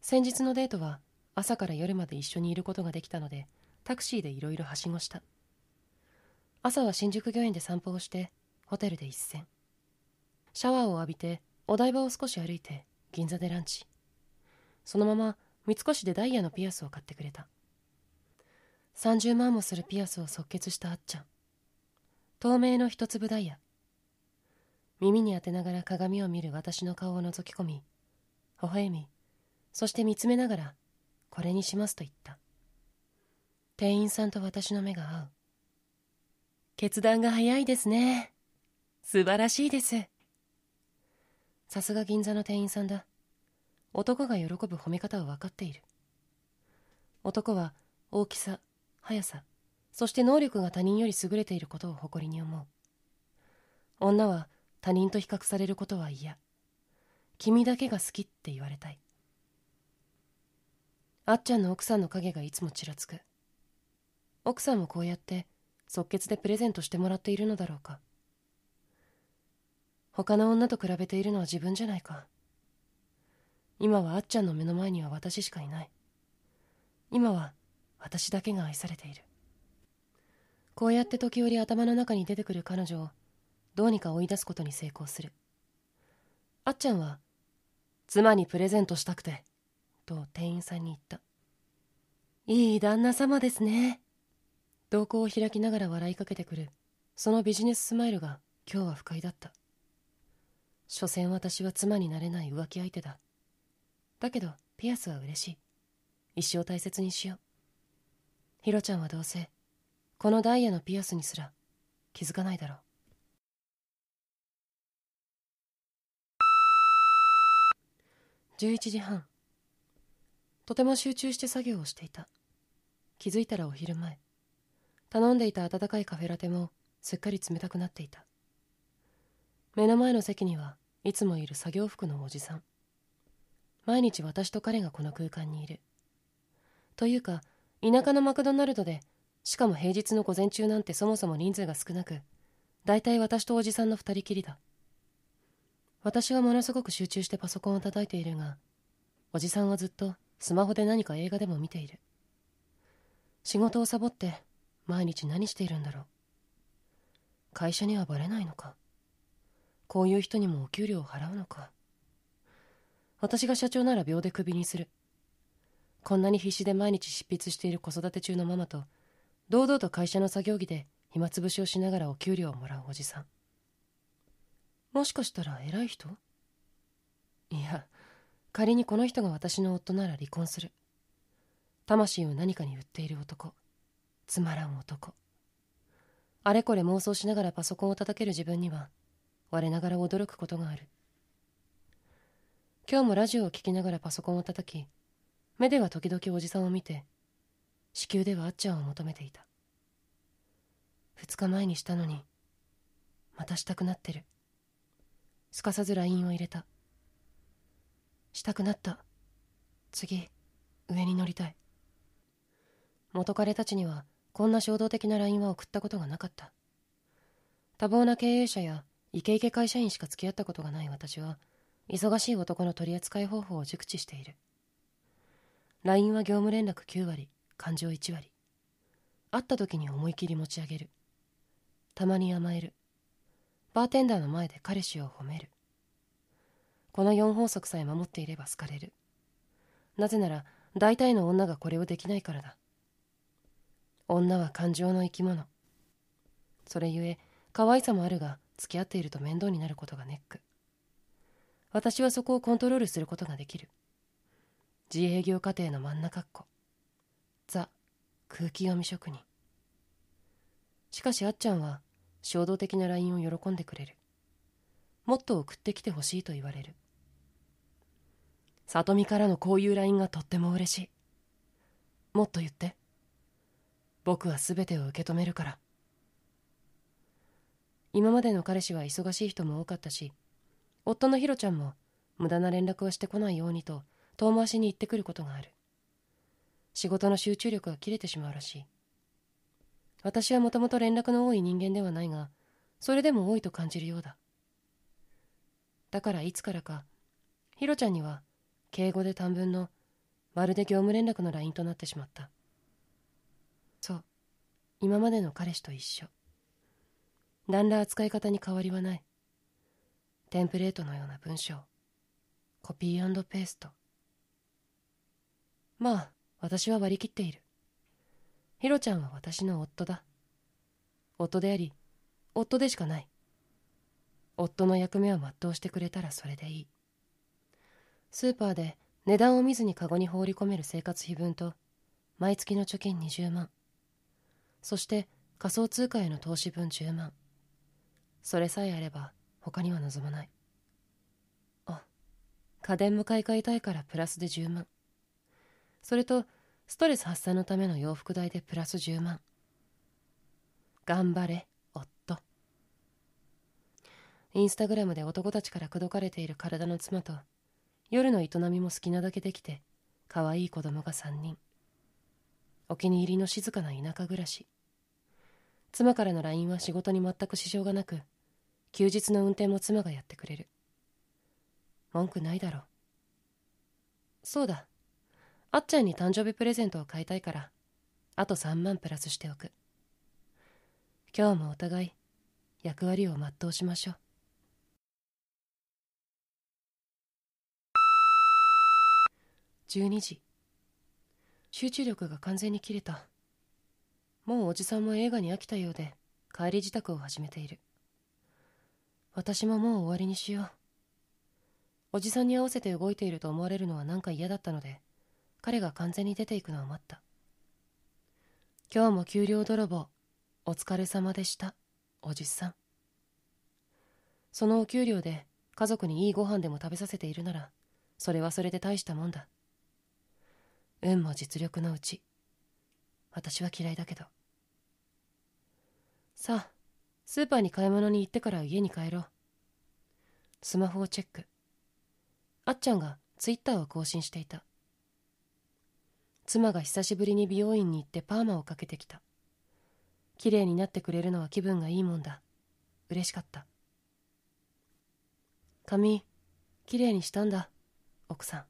先日のデートは朝から夜まで一緒にいることができたのでタクシーでいろいろはしごした。朝は新宿御苑で散歩をしてホテルで一戦。シャワーを浴びてお台場を少し歩いて銀座でランチ。そのまま三越でダイヤのピアスを買ってくれた。30万もするピアスを即決したあっちゃん。透明の一粒ダイヤ。耳に当てながら鏡を見る私の顔を覗き込み微笑みそして見つめながらこれにしますと言った。店員さんと私の目が合う。決断が早いですね。素晴らしいです。さすが銀座の店員さんだ。男が喜ぶ褒め方は分かっている。男は大きさ速さそして能力が他人より優れていることを誇りに思う。女は他人と比較されることは嫌。君だけが好きって言われたい。あっちゃんの奥さんの影がいつもちらつく。奥さんもこうやって即決でプレゼントしてもらっているのだろうか。他の女と比べているのは自分じゃないか。今はあっちゃんの目の前には私しかいない。今は私だけが愛されている。こうやって時折頭の中に出てくる彼女をどうにか追い出すことに成功する。あっちゃんは妻にプレゼントしたくてと店員さんに言った。いい旦那様ですね。瞳孔を開きながら笑いかけてくるそのビジネススマイルが今日は不快だった。所詮私は妻になれない浮気相手だ。だけどピアスは嬉しい。一生大切にしよう。ヒロちゃんはどうせこのダイヤのピアスにすら気づかないだろう。11時半。とても集中して作業をしていた。気づいたらお昼前。頼んでいた温かいカフェラテもすっかり冷たくなっていた。目の前の席にはいつもいる作業服のおじさん。毎日私と彼がこの空間にいる。というか田舎のマクドナルドでしかも平日の午前中なんてそもそも人数が少なく大体私とおじさんの二人きりだ。私はものすごく集中してパソコンを叩いているがおじさんはずっとスマホで何か映画でも見ている。仕事をサボって毎日何しているんだろう。会社にはバレないのか。こういう人にもお給料を払うのか。私が社長なら秒でクビにする。こんなに必死で毎日執筆している子育て中のママと堂々と会社の作業着で暇つぶしをしながらお給料をもらうおじさん。もしかしたら偉い人？いや仮にこの人が私の夫なら離婚する。魂を何かに売っている男。つまらん男。あれこれ妄想しながらパソコンを叩ける自分には我ながら驚くことがある。今日もラジオを聴きながらパソコンを叩き目では時々おじさんを見て子宮ではあっちゃんを求めていた。2日前にしたのにまたしたくなってる。すかさず LINE を入れた。したくなった。次上に乗りたい。元彼たちにはこんな衝動的な LINE は送ったことがなかった。多忙な経営者やイケイケ会社員しか付き合ったことがない私は忙しい男の取り扱い方法を熟知している。LINE は業務連絡9割感情1割。会った時に思い切り持ち上げる。たまに甘える。バーテンダーの前で彼氏を褒める。この4法則さえ守っていれば好かれる。なぜなら大体の女がこれをできないからだ。女は感情の生き物。それゆえ可愛さもあるが付き合っていると面倒になることがネック。私はそこをコントロールすることができる。自営業家庭の真ん中っ子ザ空気読み職人。しかしあっちゃんは衝動的な LINE を喜んでくれる。もっと送ってきてほしいと言われる。里美からのこういう LINE がとっても嬉しい。もっと言って。僕は全てを受け止めるから。今までの彼氏は忙しい人も多かったし夫のヒロちゃんも無駄な連絡をしてこないようにと遠回しに言ってくることがある。仕事の集中力が切れてしまうらしい。私はもともと連絡の多い人間ではないがそれでも多いと感じるようだ。だからいつからかヒロちゃんには敬語で短文のまるで業務連絡の LINE となってしまった。そう。今までの彼氏と一緒。何ら扱い方に変わりはない。テンプレートのような文章。コピーペースト。まあ私は割り切っている。ヒロちゃんは私の夫だ。夫であり、夫でしかない。夫の役目を全うしてくれたらそれでいい。スーパーで値段を見ずにカゴに放り込める生活費分と、毎月の貯金20万。そして仮想通貨への投資分10万。それさえあれば他には望まない。あ、家電も買い替えたいからプラスで10万。それとストレス発散のための洋服代でプラス10万頑張れ夫。インスタグラムで男たちから口説かれている体の妻と夜の営みも好きなだけできて可愛い子供が3人。お気に入りの静かな田舎暮らし。妻からの LINE は仕事に全く支障がなく休日の運転も妻がやってくれる。文句ないだろう。そうだ。あっちゃんに誕生日プレゼントを買いたいから。あと3万プラスしておく。今日もお互い役割を全うしましょう。12時。集中力が完全に切れた。もうおじさんも映画に飽きたようで帰り支度を始めている。私ももう終わりにしよう。おじさんに合わせて動いていると思われるのはなんか嫌だったので彼が完全に出ていくのを待った。今日も給料泥棒お疲れ様でしたおじさん。そのお給料で家族にいいご飯でも食べさせているならそれはそれで大したもんだ。運も実力のうち私は嫌いだけど。さあスーパーに買い物に行ってから家に帰ろう。スマホをチェック。あっちゃんがツイッターを更新していた。妻が久しぶりに美容院に行ってパーマをかけてきた。綺麗になってくれるのは気分がいいもんだ。嬉しかった。髪綺麗にしたんだ奥さん。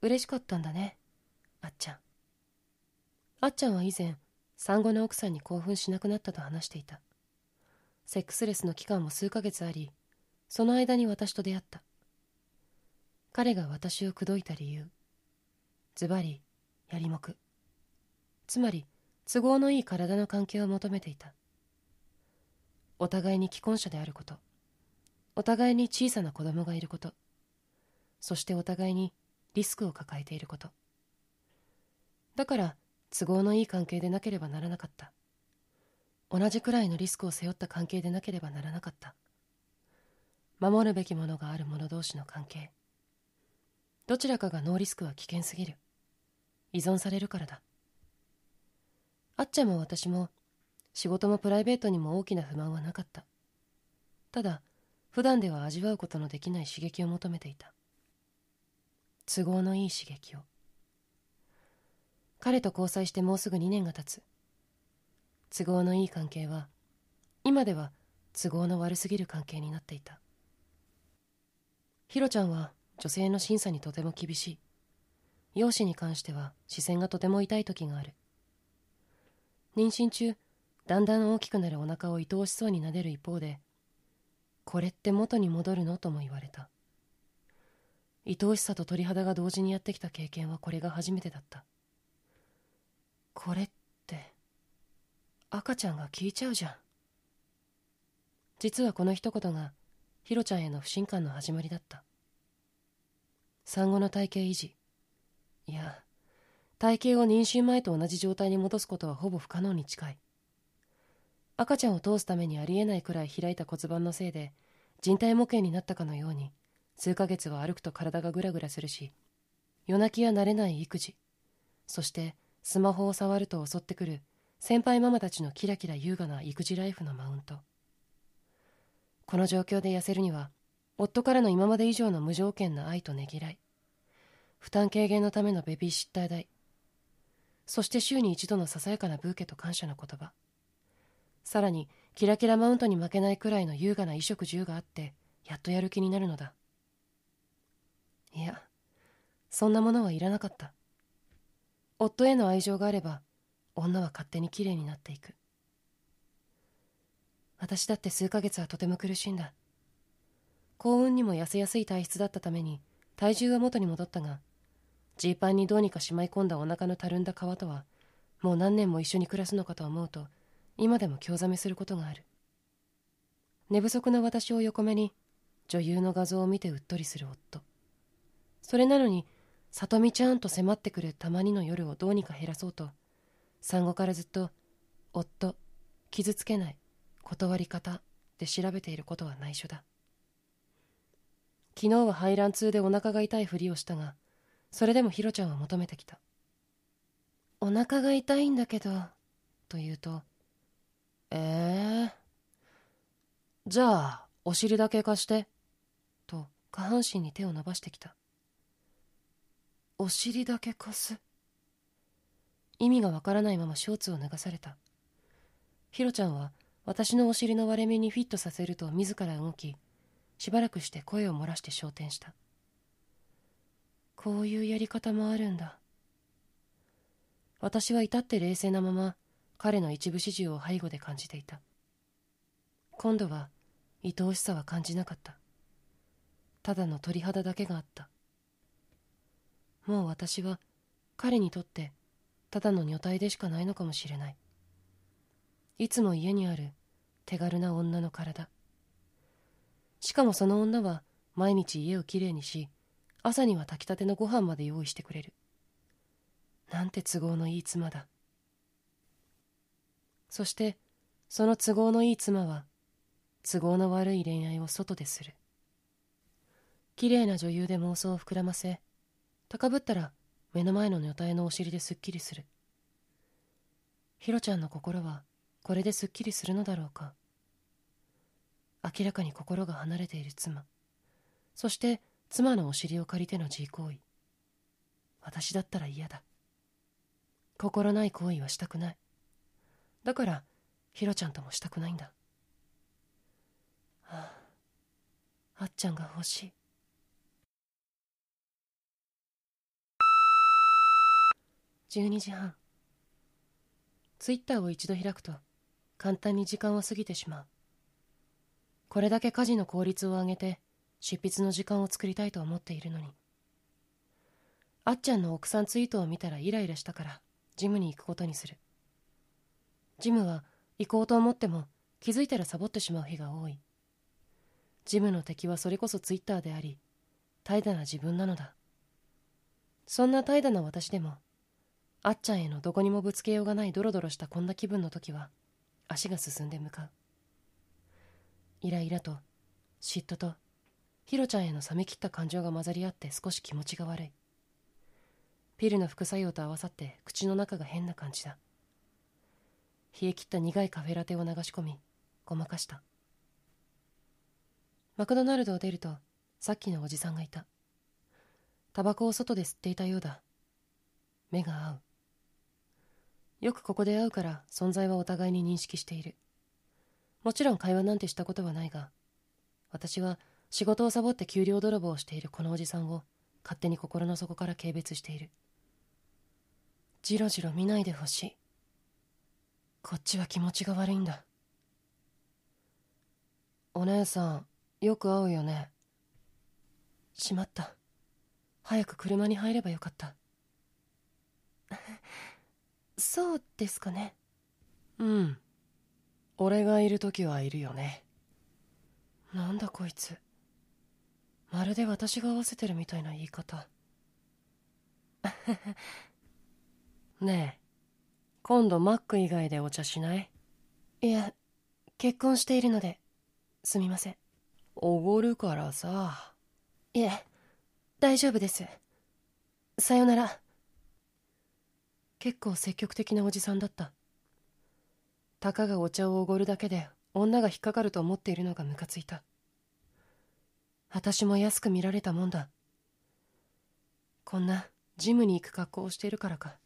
嬉しかったんだねあっちゃん。あっちゃんは以前産後の奥さんに興奮しなくなったと話していた。セックスレスの期間も数ヶ月ありその間に私と出会った。彼が私を口説いた理由。ズバリやりもく。つまり都合のいい体の関係を求めていた。お互いに既婚者であること。お互いに小さな子供がいること。そしてお互いにリスクを抱えていること。だから都合のいい関係でなければならなかった。同じくらいのリスクを背負った関係でなければならなかった。守るべきものがある者同士の関係。どちらかがノーリスクは危険すぎる。依存されるからだ。あっちゃんも私も仕事もプライベートにも大きな不満はなかった。ただ普段では味わうことのできない刺激を求めていた。都合のいい刺激を。彼と交際してもうすぐ2年が経つ。都合のいい関係は今では都合の悪すぎる関係になっていた。ヒロちゃんは女性の審査にとても厳しい。容姿に関しては視線がとても痛い時がある。妊娠中だんだん大きくなるお腹を愛おしそうに撫でる一方でこれって元に戻るの？とも言われた。愛おしさと鳥肌が同時にやってきた経験はこれが初めてだった。これって赤ちゃんが聞いちゃうじゃん。実はこの一言がヒロちゃんへの不信感の始まりだった。産後の体型維持いや体型を妊娠前と同じ状態に戻すことはほぼ不可能に近い。赤ちゃんを通すためにありえないくらい開いた骨盤のせいで人体模型になったかのように数ヶ月は歩くと体がグラグラするし夜泣きや慣れない育児。そしてスマホを触ると襲ってくる先輩ママたちのキラキラ優雅な育児ライフのマウント。この状況で痩せるには夫からの今まで以上の無条件な愛とねぎらい。負担軽減のためのベビーシッター代。そして週に一度のささやかなブーケと感謝の言葉。さらにキラキラマウントに負けないくらいの優雅な衣食住があってやっとやる気になるのだ。いやそんなものはいらなかった。夫への愛情があれば女は勝手にきれいになっていく。私だって数ヶ月はとても苦しんだ。幸運にも痩せやすい体質だったために体重は元に戻ったがジーパンにどうにかしまい込んだお腹のたるんだ皮とはもう何年も一緒に暮らすのかと思うと今でも興ざめすることがある。寝不足な私を横目に女優の画像を見てうっとりする夫。それなのに里美ちゃんと迫ってくるたまにの夜をどうにか減らそうと産後からずっと夫傷つけない断り方で調べていることは内緒だ。昨日は排卵痛でお腹が痛いふりをしたがそれでもヒロちゃんは求めてきた。お腹が痛いんだけどと言うとええー、じゃあお尻だけ貸してと下半身に手を伸ばしてきた。お尻だけ貸す。意味がわからないままショーツを脱がされた。ヒロちゃんは私のお尻の割れ目にフィットさせると自ら動きしばらくして声を漏らして昇天した。こういうやり方もあるんだ。私は至って冷静なまま彼の一部始終を背後で感じていた。今度は愛おしさは感じなかった。ただの鳥肌だけがあった。もう私は彼にとってただの女体でしかないのかもしれない。いつも家にある手軽な女の体。しかもその女は毎日家をきれいにし朝には炊きたてのご飯まで用意してくれる。なんて都合のいい妻だ。そしてその都合のいい妻は都合の悪い恋愛を外でする。綺麗な女優で妄想を膨らませ高ぶったら目の前の女体のお尻ですっきりする。ヒロちゃんの心はこれですっきりするのだろうか。明らかに心が離れている妻。そして妻のお尻を借りての自行為。私だったら嫌だ。心ない行為はしたくない。だからヒロちゃんともしたくないんだ。あああっちゃんが欲しい。12時半。ツイッターを一度開くと簡単に時間は過ぎてしまう。これだけ家事の効率を上げて執筆の時間を作りたいと思っているのに。あっちゃんの奥さんツイートを見たらイライラしたからジムに行くことにする。ジムは行こうと思っても気づいたらサボってしまう日が多い。ジムの敵はそれこそツイッターであり怠惰な自分なのだ。そんな怠惰な私でもあっちゃんへのどこにもぶつけようがないドロドロしたこんな気分の時は足が進んで向かう。イライラと嫉妬とヒロちゃんへの冷めきった感情が混ざり合って少し気持ちが悪い。ピルの副作用と合わさって口の中が変な感じだ。冷え切った苦いカフェラテを流し込みごまかした。マクドナルドを出るとさっきのおじさんがいた。タバコを外で吸っていたようだ。目が合う。よくここで会うから存在はお互いに認識している。もちろん会話なんてしたことはないが私は仕事をサボって給料泥棒をしているこのおじさんを勝手に心の底から軽蔑している。じろじろ見ないでほしい。こっちは気持ちが悪いんだ。お姉さんよく会うよね。しまった。早く車に入ればよかった。そうですかね。うん。俺がいる時はいるよね。なんだこいつ。まるで私が合わせてるみたいな言い方。ねえ今度マック以外でお茶しない？いや結婚しているのですみません。おごるからさ。いえ大丈夫です。さよなら。結構積極的なおじさんだったたかがお茶をおごるだけで女が引っかかると思っているのがムカついた。私も安く見られたもんだ。こんなジムに行く格好をしているからか。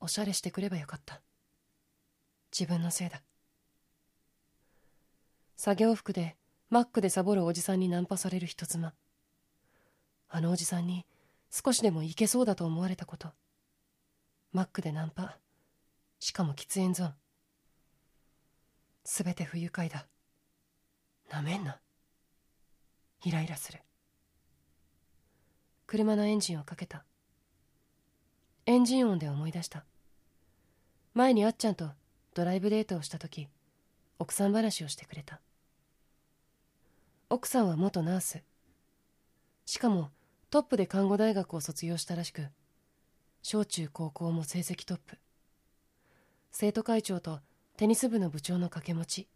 おしゃれしてくればよかった。自分のせいだ。作業服でマックでサボるおじさんにナンパされる人妻。あのおじさんに少しでもいけそうだと思われたこと。マックでナンパ。しかも喫煙ゾーン。すべて不愉快だ。なめんな。イライラする。車のエンジンをかけた。エンジン音で思い出した。前にあっちゃんとドライブデートをした時奥さん話をしてくれた。奥さんは元ナース。しかもトップで看護大学を卒業したらしく小中高校も成績トップ。生徒会長とテニス部の部長の掛け持ち。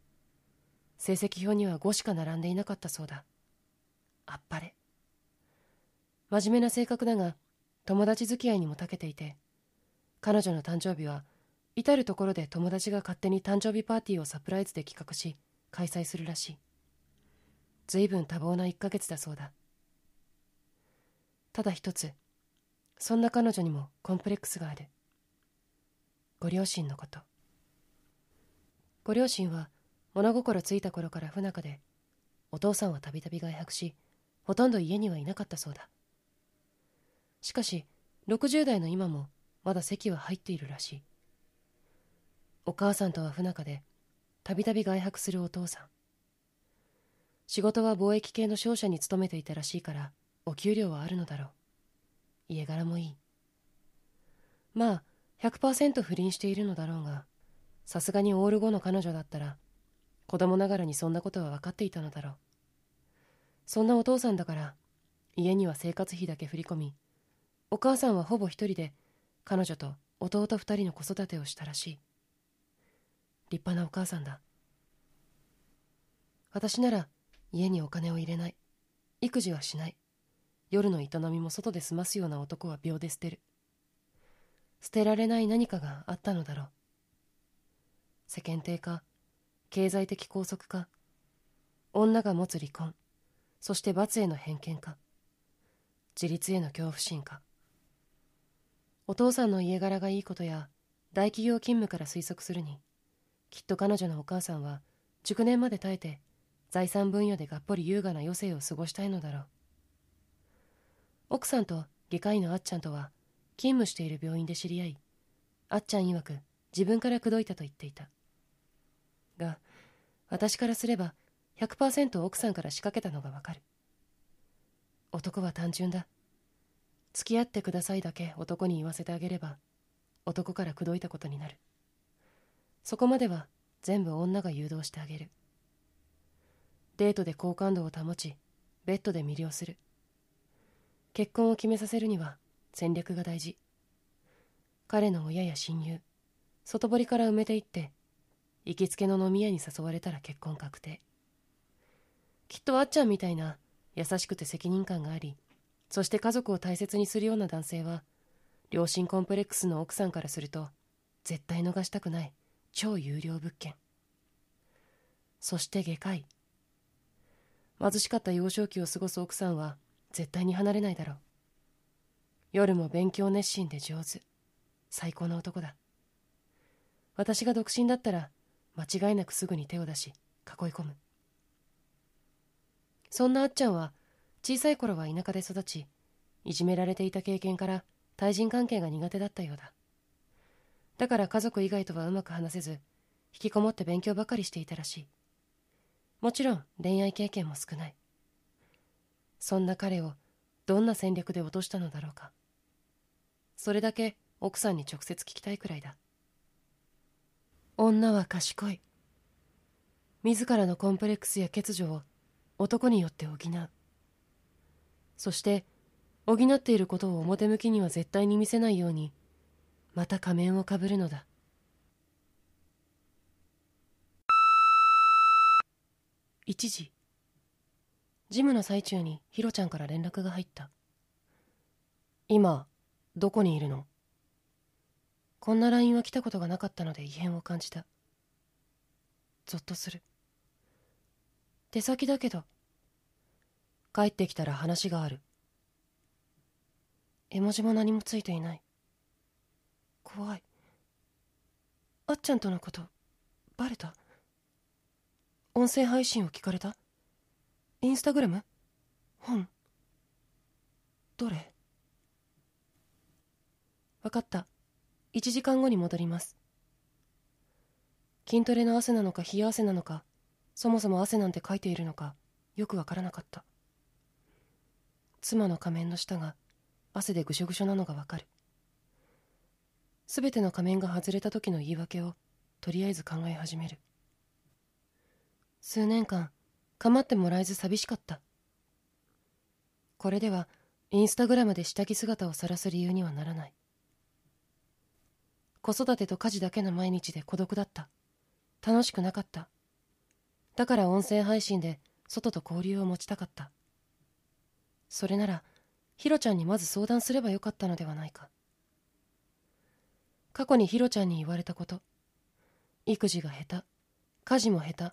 成績表には5しか並んでいなかったそうだ。あっぱれ。真面目な性格だが友達付き合いにも長けていて彼女の誕生日は至る所で友達が勝手に誕生日パーティーをサプライズで企画し開催するらしい。随分多忙な1ヶ月だそうだ。ただ一つそんな彼女にもコンプレックスがある。ご両親のこと。ご両親は物心ついた頃から不仲でお父さんはたびたび外泊しほとんど家にはいなかったそうだ。しかし60代の今もまだ席は入っているらしい。お母さんとは不仲でたびたび外泊するお父さん。仕事は貿易系の商社に勤めていたらしいからお給料はあるのだろう。家柄もいい。まあ100%不倫しているのだろうがさすがにオール5の彼女だったら子供ながらにそんなことは分かっていたのだろう。そんなお父さんだから家には生活費だけ振り込みお母さんはほぼ一人で彼女と弟二人の子育てをしたらしい。立派なお母さんだ。私なら家にお金を入れない。育児はしない。夜の営みも外で済ますような男は秒で捨てる。捨てられない何かがあったのだろう。世間体か経済的拘束か女が持つ離婚そして罰への偏見か自立への恐怖心か。お父さんの家柄がいいことや大企業勤務から推測するにきっと彼女のお母さんは熟年まで耐えて財産分野でがっぽり優雅な余生を過ごしたいのだろう。奥さんと外科医のあっちゃんとは勤務している病院で知り合いあっちゃん曰く自分から口説いたと言っていた。が私からすれば100%奥さんから仕掛けたのがわかる。男は単純だ。付き合ってくださいだけ男に言わせてあげれば男から口説いたことになる。そこまでは全部女が誘導してあげる。デートで好感度を保ちベッドで魅了する。結婚を決めさせるには戦略が大事。彼の親や親友外堀から埋めていって行きつけの飲み屋に誘われたら結婚確定。きっとあっちゃんみたいな優しくて責任感がありそして家族を大切にするような男性は良心コンプレックスの奥さんからすると絶対逃したくない超有料物件。そして外科医。貧しかった幼少期を過ごす奥さんは絶対に離れないだろう。夜も勉強熱心で上手。最高の男だ。私が独身だったら間違いなくすぐに手を出し囲い込む。そんなあっちゃんは小さい頃は田舎で育ちいじめられていた経験から対人関係が苦手だったようだ。だから家族以外とはうまく話せず引きこもって勉強ばかりしていたらしい。もちろん恋愛経験も少ない。そんな彼をどんな戦略で落としたのだろうか。それだけ奥さんに直接聞きたいくらいだ。女は賢い。自らのコンプレックスや欠如を男によって補う。そして補っていることを表向きには絶対に見せないようにまた仮面をかぶるのだ。1時ジムの最中にヒロちゃんから連絡が入った。今どこにいるの？こんな LINE は来たことがなかったので異変を感じた。ゾッとする。手先だけど。帰ってきたら話がある。絵文字も何もついていない。怖い。あっちゃんとのことバレた？音声配信を聞かれた？インスタグラム？本？どれ？分かった。1時間後に戻ります。筋トレの汗なのか冷や汗なのかそもそも汗なんて書いているのかよくわからなかった。妻の仮面の下が汗でぐしょぐしょなのがわかる。すべての仮面が外れた時の言い訳をとりあえず考え始める。数年間構ってもらえず寂しかった。これではインスタグラムで下着姿を晒す理由にはならない。子育てと家事だけの毎日で孤独だった。楽しくなかった。だから音声配信で外と交流を持ちたかった。それならヒロちゃんにまず相談すればよかったのではないか。過去にヒロちゃんに言われたこと。育児が下手。家事も下手。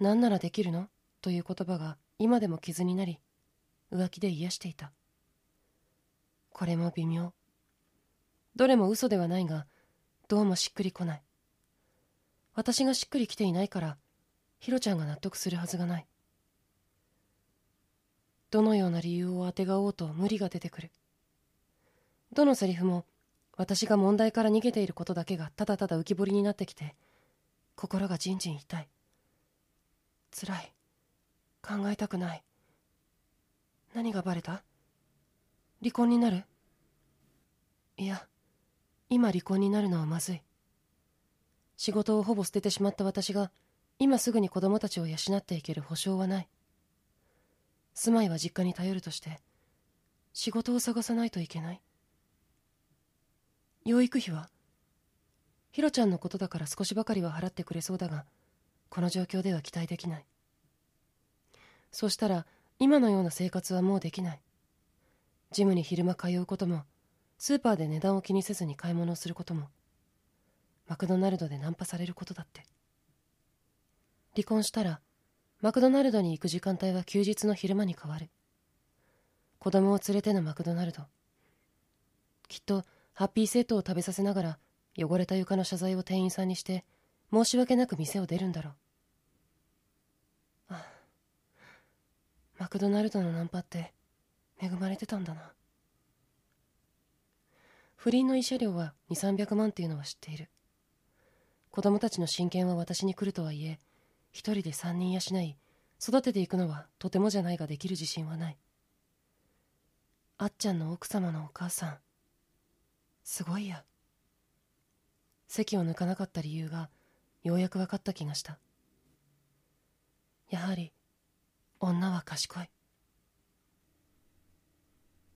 何ならできるの？という言葉が今でも傷になり浮気で癒していた。これも微妙。どれも嘘ではないがどうもしっくりこない。私がしっくりきていないからヒロちゃんが納得するはずがない。どのような理由をあてがおうと無理が出てくる。どのセリフも私が問題から逃げていることだけがただただ浮き彫りになってきて心がじんじん痛い。辛い。考えたくない。何がバレた？離婚になる？いや今離婚になるのはまずい。仕事をほぼ捨ててしまった私が今すぐに子供たちを養っていける保証はない。住まいは実家に頼るとして仕事を探さないといけない。養育費はひろちゃんのことだから少しばかりは払ってくれそうだがこの状況では期待できない。そしたら今のような生活はもうできない。ジムに昼間通うこともスーパーで値段を気にせずに買い物をすることもマクドナルドでナンパされることだって。離婚したらマクドナルドに行く時間帯は休日の昼間に変わる。子供を連れてのマクドナルド。きっとハッピーセットを食べさせながら汚れた床の謝罪を店員さんにして申し訳なく店を出るんだろう。マクドナルドのナンパって恵まれてたんだな。不倫の慰謝料は2300万っていうのは知っている。子供たちの親権は私に来るとはいえ一人で三人養い育てていくのはとてもじゃないができる自信はない。あっちゃんの奥様のお母さんすごいや。席を抜かなかった理由がようやく分かった気がした。やはり女は賢い。